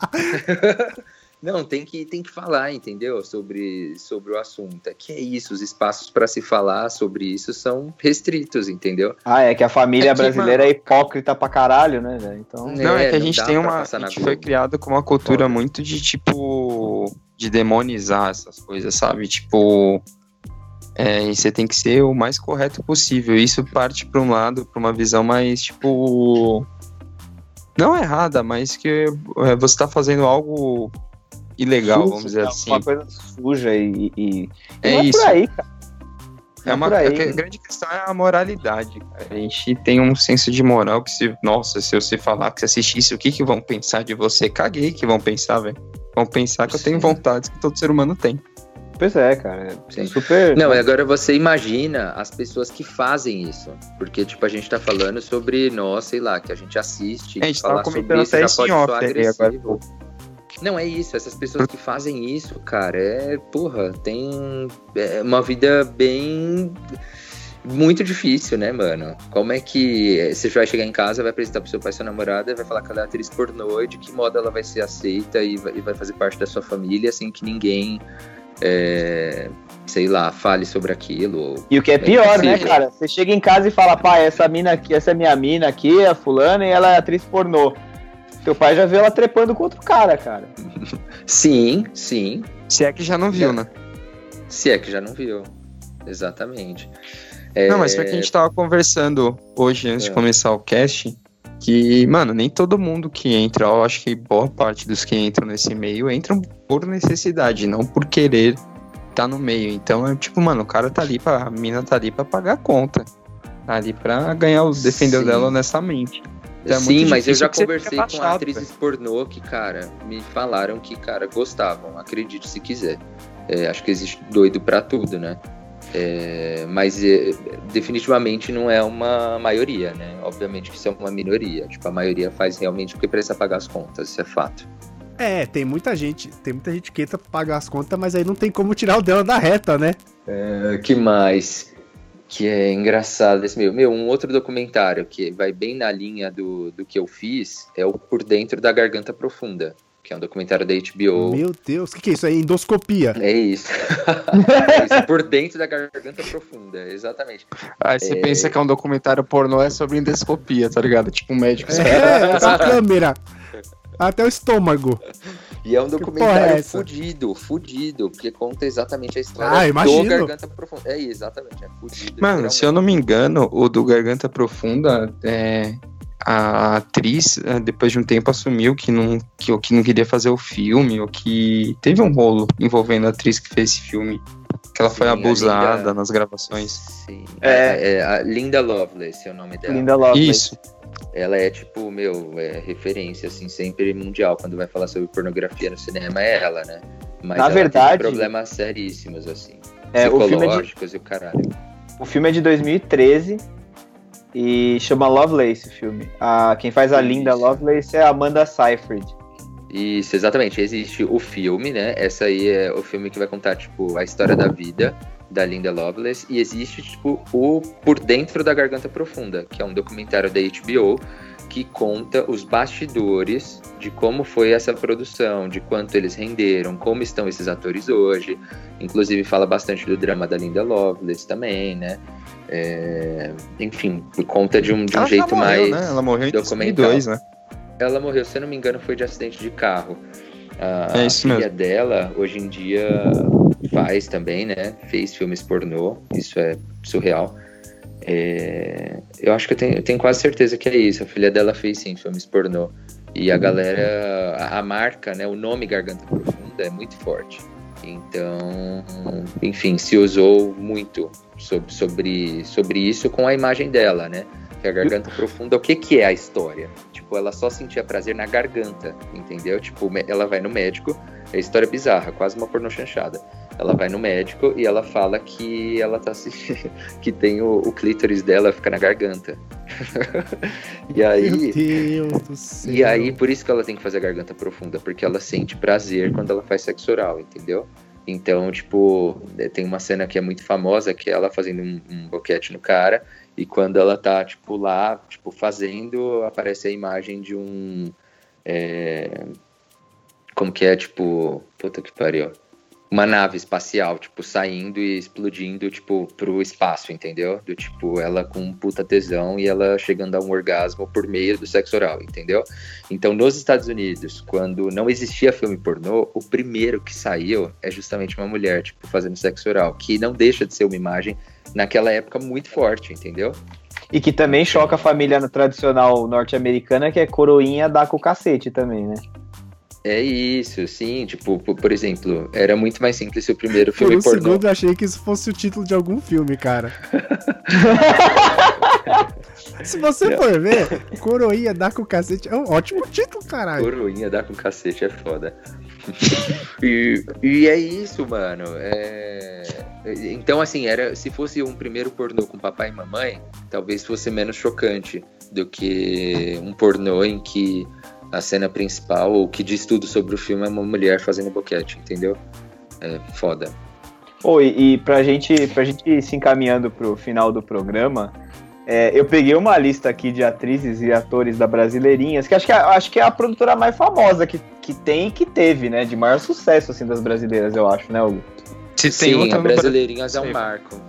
Não, tem que, tem que falar, entendeu? Sobre, sobre o assunto. É que é isso, os espaços para se falar sobre isso são restritos, entendeu? Ah, é que a família É que, brasileira mano- é hipócrita pra caralho, né, velho? Então. Não, é que a gente tem uma. A gente foi criado com uma cultura muito de tipo. de demonizar essas coisas, sabe? Tipo. É, e você tem que ser o mais correto possível. Isso parte pra um lado, pra uma visão mais, tipo. Não errada, mas que é, você tá fazendo algo ilegal, sujo, vamos dizer né? assim. Uma coisa suja e. e- É não isso. É por aí, cara. É Não uma, aí. a grande questão é a moralidade, cara. A gente tem um senso de moral que se, nossa, se você falar que você assiste isso, o que que vão pensar de você? Caguei que vão pensar, velho. Vão pensar que eu tenho vontades que todo ser humano tem. Pois é, cara. É super. Não, e agora você imagina as pessoas que fazem isso. Porque, tipo, a gente tá falando sobre nós, sei lá, que a gente assiste. É, a gente falar tava comentando sobre isso até já isso pode off soar aí, agressivo. agora. Não, é isso. Essas pessoas que fazem isso, cara, é, porra, tem é uma vida bem. Muito difícil, né, mano? Como é que você vai chegar em casa, vai apresentar pro seu pai, sua namorada, vai falar que ela é atriz pornô e de que modo ela vai ser aceita e vai, fazer parte da sua família sem que ninguém, é, sei lá, fale sobre aquilo. E o que é pior, né, cara? Você chega em casa e fala, pai, essa mina aqui, essa é minha mina aqui, é a fulana, e ela é atriz pornô. Teu pai já viu ela trepando com outro cara, cara. Sim, sim. Se é que já não viu, né? Se é que já não viu. Exatamente. É, Não, mas foi que a gente tava conversando hoje, antes É. de começar o cast, que, mano, nem todo mundo que entra, eu acho que boa parte dos que entram nesse meio entram por necessidade, não por querer tá no meio. Então é tipo, mano, o cara tá ali pra. A mina tá ali pra pagar a conta. Tá ali pra ganhar os defender Sim. dela honestamente. Então é Sim, muito mas eu já conversei fica com atrizes pornô que, cara, me falaram que, cara, gostavam. Acredite se quiser. É, acho que existe doido pra tudo, né? É, mas é, definitivamente não é uma maioria, né? Obviamente que isso é uma minoria. Tipo, a maioria faz realmente porque precisa pagar as contas, isso é fato. É, tem muita gente, tem muita gente que entra pra pagar as contas, mas aí não tem como tirar o dela da reta, né? É, que mais? Que é engraçado esse meu. Meu, um outro documentário que vai bem na linha do, do que eu fiz é o Por Dentro da Garganta Profunda, que é um documentário da HBO. Meu Deus, o que, que é isso? É endoscopia. É isso. é isso. Por dentro da garganta profunda, exatamente. Aí você É. pensa que é um documentário pornô, é sobre endoscopia, tá ligado? Tipo um médico. É, com a câmera. Até o estômago. E é um é documentário essa? fudido, fudido, porque conta exatamente a história Ah, do imagino. Garganta Profunda. É, exatamente, é fudido. Mano, se eu não me engano, o do Garganta Profunda, é, a atriz, é, depois de um tempo, assumiu que não, que, que não queria fazer o filme, ou que teve um rolo envolvendo a atriz que fez esse filme. Que ela foi Sim, a abusada Linda- nas gravações. Sim. É. É, é a Linda Lovelace é o nome dela. Linda Lovelace. Isso. Ela é tipo, meu, é referência, assim, sempre mundial. Quando vai falar sobre pornografia no cinema, é ela, né? Mas Na ela verdade- tem problemas seríssimos, assim. É, o filme é de- psicológicos e o caralho. O filme é de 2013 e chama Lovelace o filme. A, quem faz a Isso. Linda Lovelace é a Amanda Seyfried. Isso, exatamente. Existe o filme, né? Essa aí é o filme que vai contar, tipo, a história da vida da Linda Lovelace. E existe, tipo, o Por Dentro da Garganta Profunda, que é um documentário da HBO que conta os bastidores de como foi essa produção, de quanto eles renderam, como estão esses atores hoje. Inclusive fala bastante do drama da Linda Lovelace também, né? É, enfim, conta de um, de um jeito morreu, mais né? Ela morreu em documental. 2002, né? Ela morreu, se eu não me engano, foi de acidente de carro. A É isso filha mesmo. dela, hoje em dia, faz também, né? Fez filmes pornô, isso é surreal. É, eu acho que eu tenho, eu tenho quase certeza que é isso. A filha dela fez sim filmes pornô. E a galera, a, a marca, né? O nome Garganta Profunda é muito forte. Então, enfim, se usou muito sobre, sobre, sobre isso com a imagem dela, né? Que a garganta profunda, o que, que é a história? Tipo, ela só sentia prazer na garganta, entendeu? Tipo, ela vai no médico, é história bizarra, quase uma pornô chanchada. Ela vai no médico e ela fala que ela tá se... que tem o, o clítoris dela fica na garganta. e aí. Meu Deus do céu. E aí, por isso que ela tem que fazer a garganta profunda, porque ela sente prazer quando ela faz sexo oral, entendeu? Então, tipo, eh, tem uma cena que é muito famosa, que é ela fazendo um, um boquete no cara, e quando ela tá, tipo, lá, tipo, fazendo, aparece a imagem de um. é, Como que é, tipo. Puta que pariu. Uma nave espacial, tipo, saindo e explodindo, tipo, pro espaço, entendeu? Do tipo, ela com um puta tesão e ela chegando a um orgasmo por meio do sexo oral, entendeu? Então, nos Estados Unidos, quando não existia filme pornô, o primeiro que saiu é justamente uma mulher, tipo, fazendo sexo oral, que não deixa de ser uma imagem naquela época muito forte, entendeu? E que também choca a família tradicional norte-americana, que é coroinha dar com o cacete também, né? É isso, sim, tipo, por por exemplo, era muito mais simples se o primeiro Por filme um pornô. segundo eu achei que isso fosse o título de algum filme, cara. Se você for ver, Coroinha dá com cacete é um ótimo título, caralho. Coroinha dar com cacete é foda. e, e é isso, mano. É... Então, assim, era se fosse um primeiro pornô com papai e mamãe, talvez fosse menos chocante do que um pornô em que a cena principal, ou que diz tudo sobre o filme, é uma mulher fazendo boquete, entendeu? É foda. Pô, e, e pra, gente, pra gente ir se encaminhando pro final do programa, é, eu peguei uma lista aqui de atrizes e atores da Brasileirinhas, que acho que, é- acho que é a produtora mais famosa que, que tem e que teve, né? De maior sucesso, assim, das brasileiras, eu acho, né, Hugo? Se tem Sim, outra a. Brasileirinhas é um Sim. marco.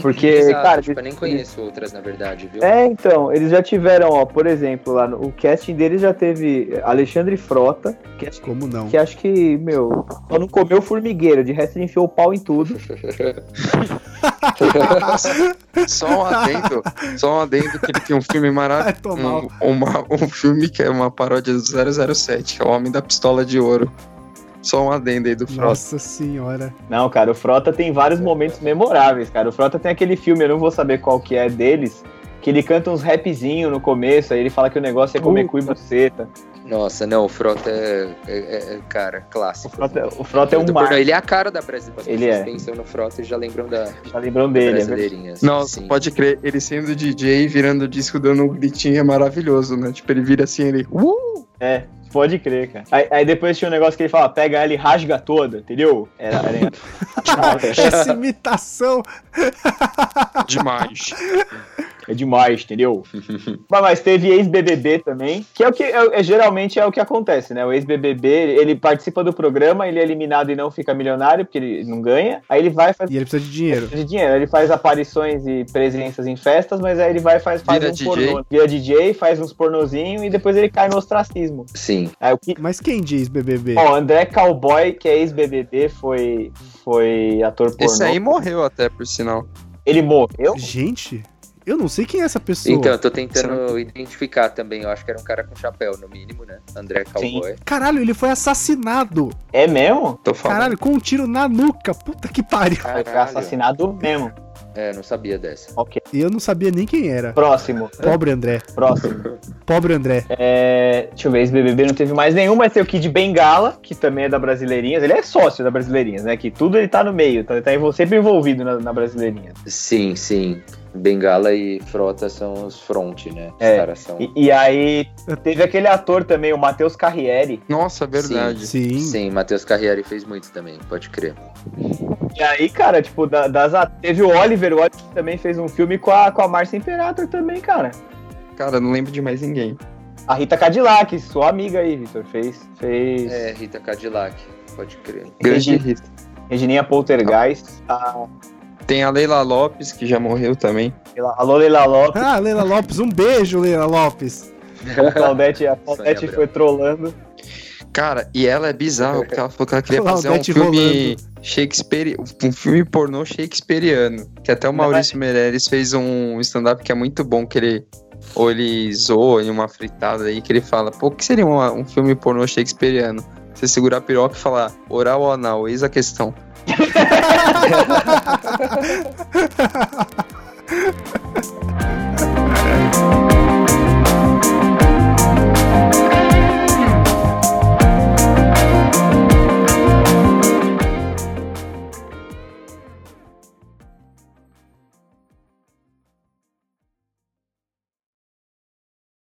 Porque, Exato, cara, tipo, eu nem eles- conheço outras, na verdade, viu? É, então, eles já tiveram, ó, por exemplo, lá no o casting deles já teve Alexandre Frota, que acho Como não? que acho que, meu, só não comeu formigueiro, de resto ele enfiou o pau em tudo. Só um adendo, só um adendo que ele tem um filme maravilhoso. Um, uma- um filme que é uma paródia do 007, que é o Homem da Pistola de Ouro. Só um adendo aí do Frost. Nossa senhora. Não, cara, o Frota tem vários momentos memoráveis, cara. O Frota tem aquele filme, eu não vou saber qual que é deles, que ele canta uns rapzinho no começo, aí ele fala que o negócio é comer cu e buceta. Nossa, não, o Frota é, é- é- é, cara, O clássico. Frota, o Frota é um mar. Ele é a cara da Brasil. As Ele pessoas é. pensam no Frota e já lembram da Já lembrando dele, é brasileirinhas. Nossa, Sim. pode crer, ele sendo DJ, virando o disco, dando um gritinho é maravilhoso, né? Tipo, ele vira assim, ele. Uh! É, pode crer, cara. Aí, aí depois tinha um negócio que ele fala, pega ela e rasga toda, entendeu? Era, era... Essa imitação. Demais. É demais, entendeu? mas, mas teve ex-BBB também, que é o que é, é- geralmente é o que acontece, né? O ex-BBB, ele participa do programa, ele é eliminado e não fica milionário, porque ele não ganha. Aí ele vai fazer E ele precisa de dinheiro. de dinheiro. Ele faz aparições e presenças em festas, mas aí ele vai e faz, faz Vira um DJ. pornô. Vira DJ, faz uns pornozinhos e depois ele cai no ostracismo. Sim. Aí o que. Mas quem diz BBB? Ó, André Cowboy, que é ex-BBB, foi, foi ator pornô. Esse aí morreu até, por sinal. Ele morreu? Gente, eu não sei quem é essa pessoa. Então, eu tô tentando identificar também. Eu acho que era um cara com chapéu, no mínimo, né? André Cowboy. Caralho, ele foi assassinado. É mesmo? Tô falando. Caralho, com um tiro na nuca. Puta que pariu. Foi assassinado mesmo. É, não sabia dessa. Ok. E eu não sabia nem quem era. Próximo. Pobre André. Próximo. Pobre André. É, deixa eu ver, esse BBB não teve mais nenhum, mas tem o Kid Bengala, que também é da Brasileirinhas. Ele é sócio da Brasileirinhas, né? Que tudo ele tá no meio, tá, ele tá sempre envolvido na, na Brasileirinhas. Sim, sim. Bengala e Frota são os front, né? Os É. caras são. E, e aí teve aquele ator também, o Matheus Carriere. Nossa, verdade. Sim. Sim, Matheus Carriere fez muito também, pode crer. E aí, cara, tipo, da- das, a- teve o Oliver, o Oliver também fez um filme com a, com a Márcia Imperator também, cara. Cara, não lembro de mais ninguém. A Rita Cadillac, sua amiga aí, Vitor, fez, fez É, Rita Cadillac, pode crer. Grande Regi- Rita. Regininha Poltergeist, a, Tem a Leila Lopes, que já morreu também. a Lolela Lopes, Ah, Leila Lopes, um beijo, Leila Lopes. a Claudete, a Claudete foi trolando. Cara, e ela é bizarra, porque ela falou que ela queria fazer um filme Shakespeare, um filme pornô shakespeariano. Que até o Maurício Meirelles fez um stand-up que é muito bom, que ele. Ou ele zoa em uma fritada aí, que ele fala, pô, o que seria uma- um filme pornô shakespeariano? Você segurar a piroca e falar, oral ou anal, eis a questão. Ha ha ha ha ha!